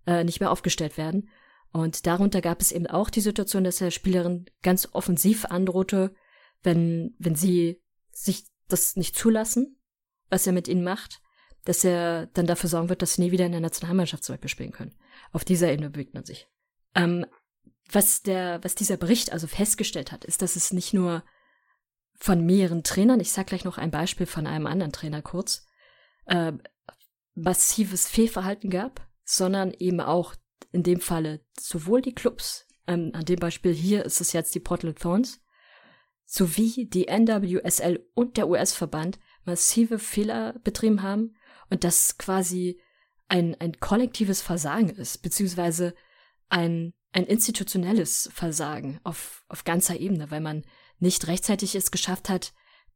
äh, nicht mehr aufgestellt werden. Und darunter gab es eben auch die Situation, dass der Spielerin ganz offensiv androhte, wenn, wenn sie sich das nicht zulassen, was er mit ihnen macht, dass er dann dafür sorgen wird, dass sie nie wieder in der Nationalmannschaft zum Beispiel spielen können. Auf dieser Ebene bewegt man sich. Ähm, was der, was dieser Bericht also festgestellt hat, ist, dass es nicht nur von mehreren Trainern, ich sag gleich noch ein Beispiel von einem anderen Trainer kurz, äh, massives Fehlverhalten gab, sondern eben auch in dem Falle sowohl die Clubs, ähm, an dem Beispiel hier ist es jetzt die Portland Thorns, sowie die NWSL und der US-Verband massive Fehler betrieben haben und das quasi ein, ein kollektives Versagen ist, beziehungsweise ein, ein institutionelles Versagen auf, auf ganzer Ebene, weil man nicht rechtzeitig es geschafft hat,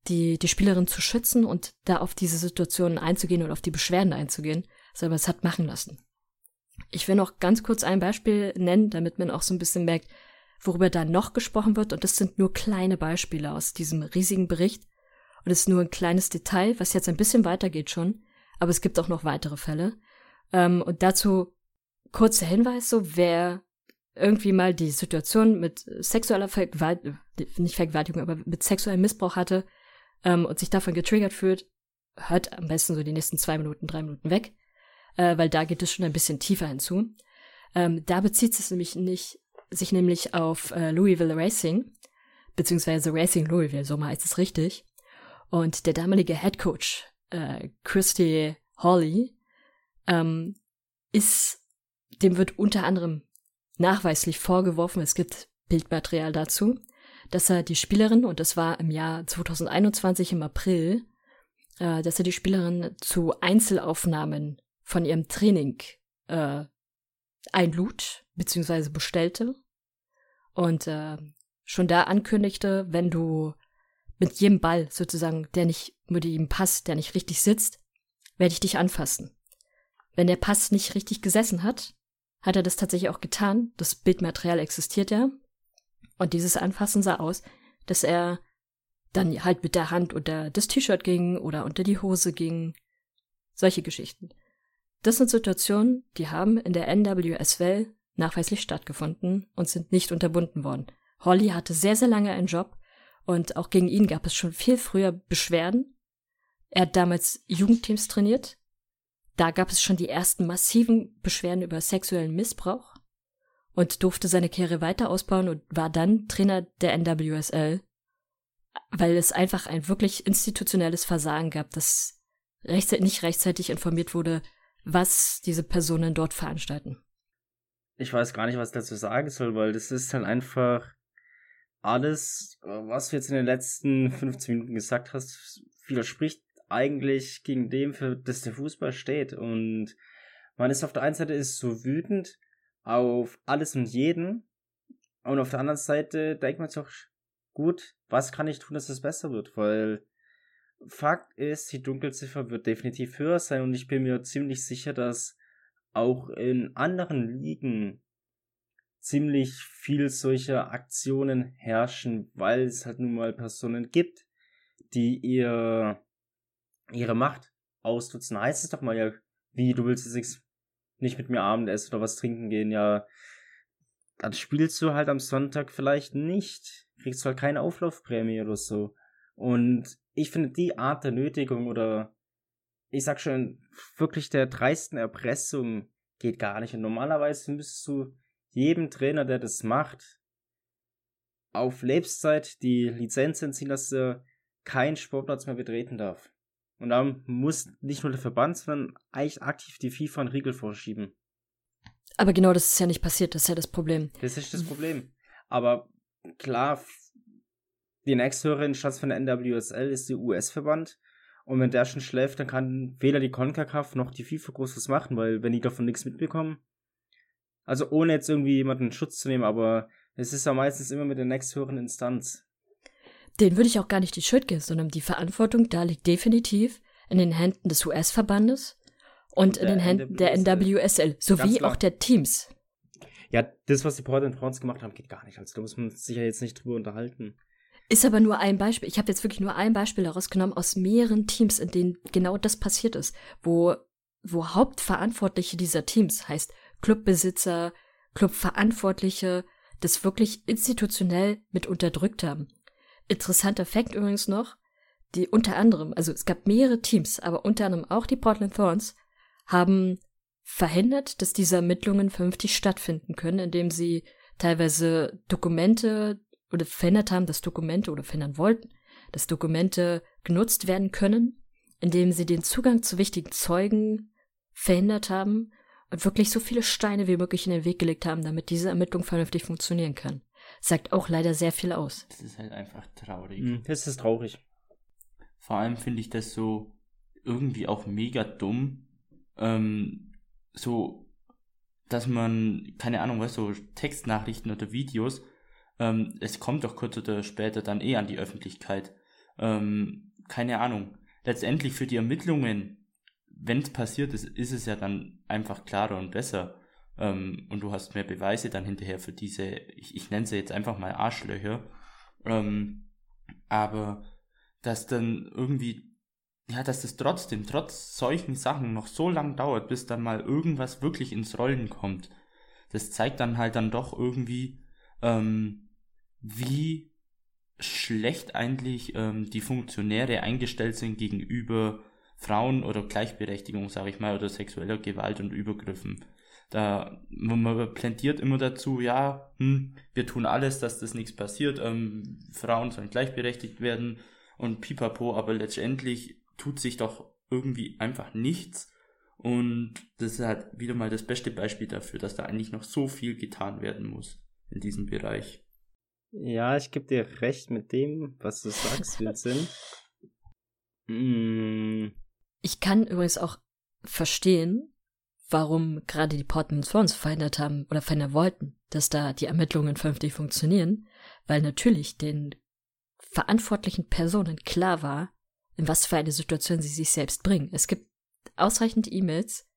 die, die Spielerin zu schützen und da auf diese Situationen einzugehen und auf die Beschwerden einzugehen, sondern es hat machen lassen. Ich will noch ganz kurz ein Beispiel nennen, damit man auch so ein bisschen merkt, worüber da noch gesprochen wird. Und das sind nur kleine Beispiele aus diesem riesigen Bericht. Und es ist nur ein kleines Detail, was jetzt ein bisschen weitergeht schon. Aber es gibt auch noch weitere Fälle. Ähm, und dazu kurzer Hinweis, so wer irgendwie mal die Situation mit sexueller Vergewaltigung, nicht Vergewaltigung, aber mit sexuellem Missbrauch hatte ähm, und sich davon getriggert fühlt, hört am besten so die nächsten zwei Minuten, drei Minuten weg, äh, weil da geht es schon ein bisschen tiefer hinzu. Ähm, da bezieht es nämlich nicht, sich nämlich auf äh, Louisville Racing, beziehungsweise Racing Louisville, so mal heißt es richtig. Und der damalige Head Coach, äh, Christy Hawley, ähm, ist, dem wird unter anderem nachweislich vorgeworfen, es gibt Bildmaterial dazu, dass er die Spielerin, und das war im Jahr 2021 im April, äh, dass er die Spielerin zu Einzelaufnahmen von ihrem Training äh, einlud, beziehungsweise bestellte. Und äh, schon da ankündigte, wenn du mit jedem Ball sozusagen, der nicht mit ihm passt, der nicht richtig sitzt, werde ich dich anfassen. Wenn der Pass nicht richtig gesessen hat, hat er das tatsächlich auch getan. Das Bildmaterial existiert ja. Und dieses Anfassen sah aus, dass er dann halt mit der Hand unter das T-Shirt ging oder unter die Hose ging. Solche Geschichten. Das sind Situationen, die haben in der NWSL nachweislich stattgefunden und sind nicht unterbunden worden. Holly hatte sehr, sehr lange einen Job und auch gegen ihn gab es schon viel früher Beschwerden. Er hat damals Jugendteams trainiert da gab es schon die ersten massiven Beschwerden über sexuellen Missbrauch und durfte seine Karriere weiter ausbauen und war dann Trainer der NWSL, weil es einfach ein wirklich institutionelles Versagen gab, das rechtzeitig, nicht rechtzeitig informiert wurde, was diese Personen dort veranstalten. Ich weiß gar nicht, was ich dazu sagen soll, weil das ist halt einfach alles, was du jetzt in den letzten 15 Minuten gesagt hast, widerspricht eigentlich gegen dem, für das der Fußball steht. Und man ist auf der einen Seite ist so wütend auf alles und jeden. Und auf der anderen Seite denkt man sich auch, gut, was kann ich tun, dass es besser wird? Weil Fakt ist, die Dunkelziffer wird definitiv höher sein und ich bin mir ziemlich sicher, dass auch in anderen Ligen ziemlich viel solcher Aktionen herrschen, weil es halt nun mal Personen gibt, die ihr ihre Macht ausnutzen. Heißt es doch mal ja, wie du willst jetzt nicht mit mir Abendessen oder was trinken gehen, ja, dann spielst du halt am Sonntag vielleicht nicht, kriegst du halt keine Auflaufprämie oder so. Und ich finde die Art der Nötigung oder ich sag schon, wirklich der dreisten Erpressung geht gar nicht. Und normalerweise müsstest du jedem Trainer, der das macht, auf Lebenszeit die Lizenz entziehen, dass er keinen Sportplatz mehr betreten darf. Und da muss nicht nur der Verband, sondern eigentlich aktiv die FIFA einen Riegel vorschieben. Aber genau das ist ja nicht passiert, das ist ja das Problem. Das ist das Problem. Aber klar, die nächsthöhere Instanz von der NWSL ist der US-Verband. Und wenn der schon schläft, dann kann weder die CONCACAF noch die FIFA groß was machen, weil wenn die davon nichts mitbekommen. Also ohne jetzt irgendwie jemanden in Schutz zu nehmen, aber es ist ja meistens immer mit der nächsthöheren Instanz. Den würde ich auch gar nicht die Schuld geben, sondern die Verantwortung da liegt definitiv in den Händen des US-Verbandes und, und in den Händen der NWSL, sowie auch der Teams. Ja, das, was die Portland Thorns gemacht haben, geht gar nicht. Also da muss man sich ja jetzt nicht drüber unterhalten. Ist aber nur ein Beispiel. Ich habe jetzt wirklich nur ein Beispiel herausgenommen aus mehreren Teams, in denen genau das passiert ist, wo, wo Hauptverantwortliche dieser Teams, heißt Clubbesitzer, Clubverantwortliche, das wirklich institutionell mit unterdrückt haben. Interessanter Fakt übrigens noch, die unter anderem, also es gab mehrere Teams, aber unter anderem auch die Portland Thorns, haben verhindert, dass diese Ermittlungen vernünftig stattfinden können, indem sie teilweise Dokumente oder verhindert haben, dass Dokumente oder verhindern wollten, dass Dokumente genutzt werden können, indem sie den Zugang zu wichtigen Zeugen verhindert haben wirklich so viele Steine wie möglich in den Weg gelegt haben, damit diese Ermittlung vernünftig funktionieren kann. Sagt auch leider sehr viel aus. Das ist halt einfach traurig. Mhm, das ist traurig. Vor allem finde ich das so irgendwie auch mega dumm. Ähm, so, dass man, keine Ahnung, was so Textnachrichten oder Videos ähm, es kommt doch kurz oder später dann eh an die Öffentlichkeit. Ähm, keine Ahnung. Letztendlich für die Ermittlungen, wenn es passiert ist, ist es ja dann einfach klarer und besser. Ähm, und du hast mehr Beweise dann hinterher für diese, ich, ich nenne sie jetzt einfach mal Arschlöcher. Ähm, aber dass dann irgendwie, ja, dass das trotzdem, trotz solchen Sachen noch so lang dauert, bis dann mal irgendwas wirklich ins Rollen kommt. Das zeigt dann halt dann doch irgendwie, ähm, wie schlecht eigentlich ähm, die Funktionäre eingestellt sind gegenüber Frauen oder Gleichberechtigung, sage ich mal, oder sexueller Gewalt und Übergriffen. Da man plädiert immer dazu, ja, hm, wir tun alles, dass das nichts passiert, ähm, Frauen sollen gleichberechtigt werden und pipapo, aber letztendlich tut sich doch irgendwie einfach nichts. Und das ist halt wieder mal das beste Beispiel dafür, dass da eigentlich noch so viel getan werden muss in diesem Bereich. Ja, ich gebe dir recht mit dem, was du sagst, Vincent. mm. Ich kann übrigens auch verstehen, warum gerade die Portland Thorns verhindert haben oder verhindern wollten, dass da die Ermittlungen vernünftig funktionieren, weil natürlich den verantwortlichen Personen klar war, in was für eine Situation sie sich selbst bringen. Es gibt ausreichend E-Mails,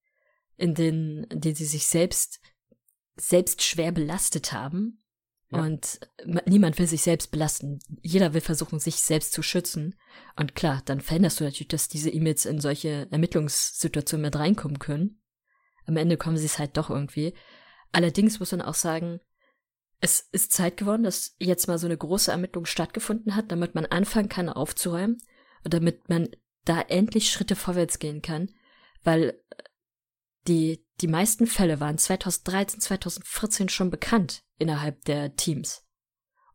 in denen, in denen sie sich selbst selbst schwer belastet haben Und niemand will sich selbst belasten. Jeder will versuchen, sich selbst zu schützen. Und klar, dann verhinderst du natürlich, dass diese E-Mails in solche Ermittlungssituationen mit reinkommen können. Am Ende kommen sie es halt doch irgendwie. Allerdings muss man auch sagen, es ist Zeit geworden, dass jetzt mal so eine große Ermittlung stattgefunden hat, damit man anfangen kann aufzuräumen und damit man da endlich Schritte vorwärts gehen kann, weil die, die meisten Fälle waren 2013, 2014 schon bekannt innerhalb der Teams.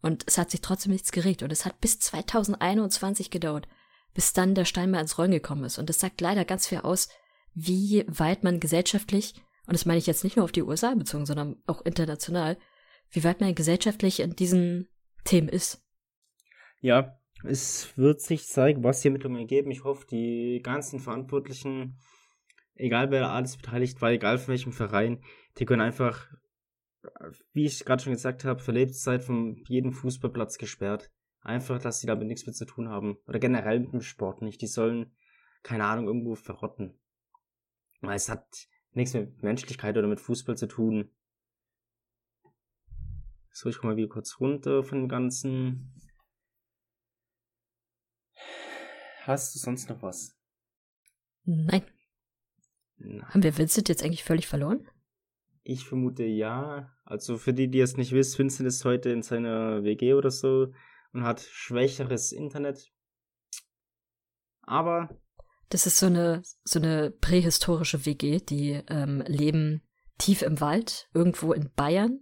Und es hat sich trotzdem nichts geregt und es hat bis 2021 gedauert, bis dann der Stein mal ins Rollen gekommen ist. Und das sagt leider ganz viel aus, wie weit man gesellschaftlich, und das meine ich jetzt nicht nur auf die USA bezogen, sondern auch international, wie weit man gesellschaftlich in diesen Themen ist. Ja, es wird sich zeigen, was die Ermittlungen geben. Ich hoffe, die ganzen Verantwortlichen, egal wer alles beteiligt war, egal von welchem Verein, die können einfach, wie ich gerade schon gesagt habe, für Lebenszeit von jedem Fußballplatz gesperrt. Einfach, dass sie damit nichts mehr zu tun haben. Oder generell mit dem Sport nicht. Die sollen, keine Ahnung, irgendwo verrotten. Weil es hat nichts mit Menschlichkeit oder mit Fußball zu tun. So, ich komme mal wieder kurz runter von dem Ganzen. Hast du sonst noch was? Nein. Nein. Haben wir Vincent jetzt eigentlich völlig verloren? Ich vermute ja. Also für die, die es nicht wissen, Vincent ist heute in seiner WG oder so und hat schwächeres Internet. Aber. Das ist so eine, so eine prähistorische WG, die ähm, leben tief im Wald, irgendwo in Bayern,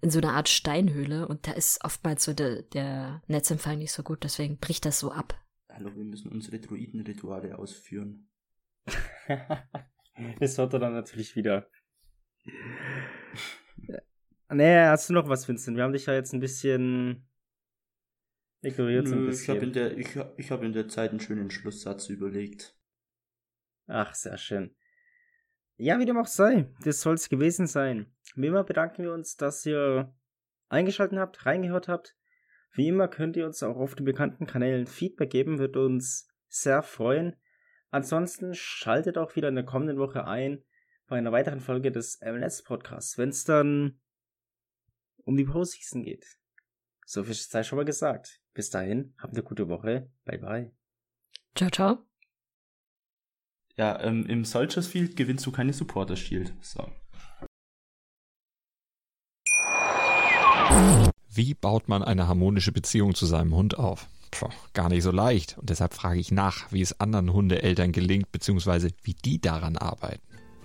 in so einer Art Steinhöhle und da ist oftmals so de, der Netzempfang nicht so gut, deswegen bricht das so ab. Hallo, wir müssen unsere Druidenrituale ausführen. das hört er dann natürlich wieder. Nee, hast du noch was, Vincent? Wir haben dich ja jetzt ein bisschen ignoriert. Nö, so ein bisschen. Ich habe in, der, ich, ich hab in der Zeit einen schönen Schlusssatz überlegt. Ach, sehr schön. Ja, wie dem auch sei, das soll es gewesen sein. Wie immer bedanken wir uns, dass ihr eingeschaltet habt, reingehört habt. Wie immer könnt ihr uns auch auf den bekannten Kanälen Feedback geben, wird uns sehr freuen. Ansonsten schaltet auch wieder in der kommenden Woche ein bei einer weiteren Folge des MLS Podcasts, wenn es dann um die Postseason geht. So viel sei schon mal gesagt. Bis dahin, habt eine gute Woche. Bye bye. Ciao, ciao. Ja, ähm, im Soldiers Field gewinnst du keine Supporter Shield. So. Wie baut man eine harmonische Beziehung zu seinem Hund auf? Puh, gar nicht so leicht. Und deshalb frage ich nach, wie es anderen Hundeeltern gelingt, beziehungsweise wie die daran arbeiten.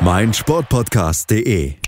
meinsportpodcast.de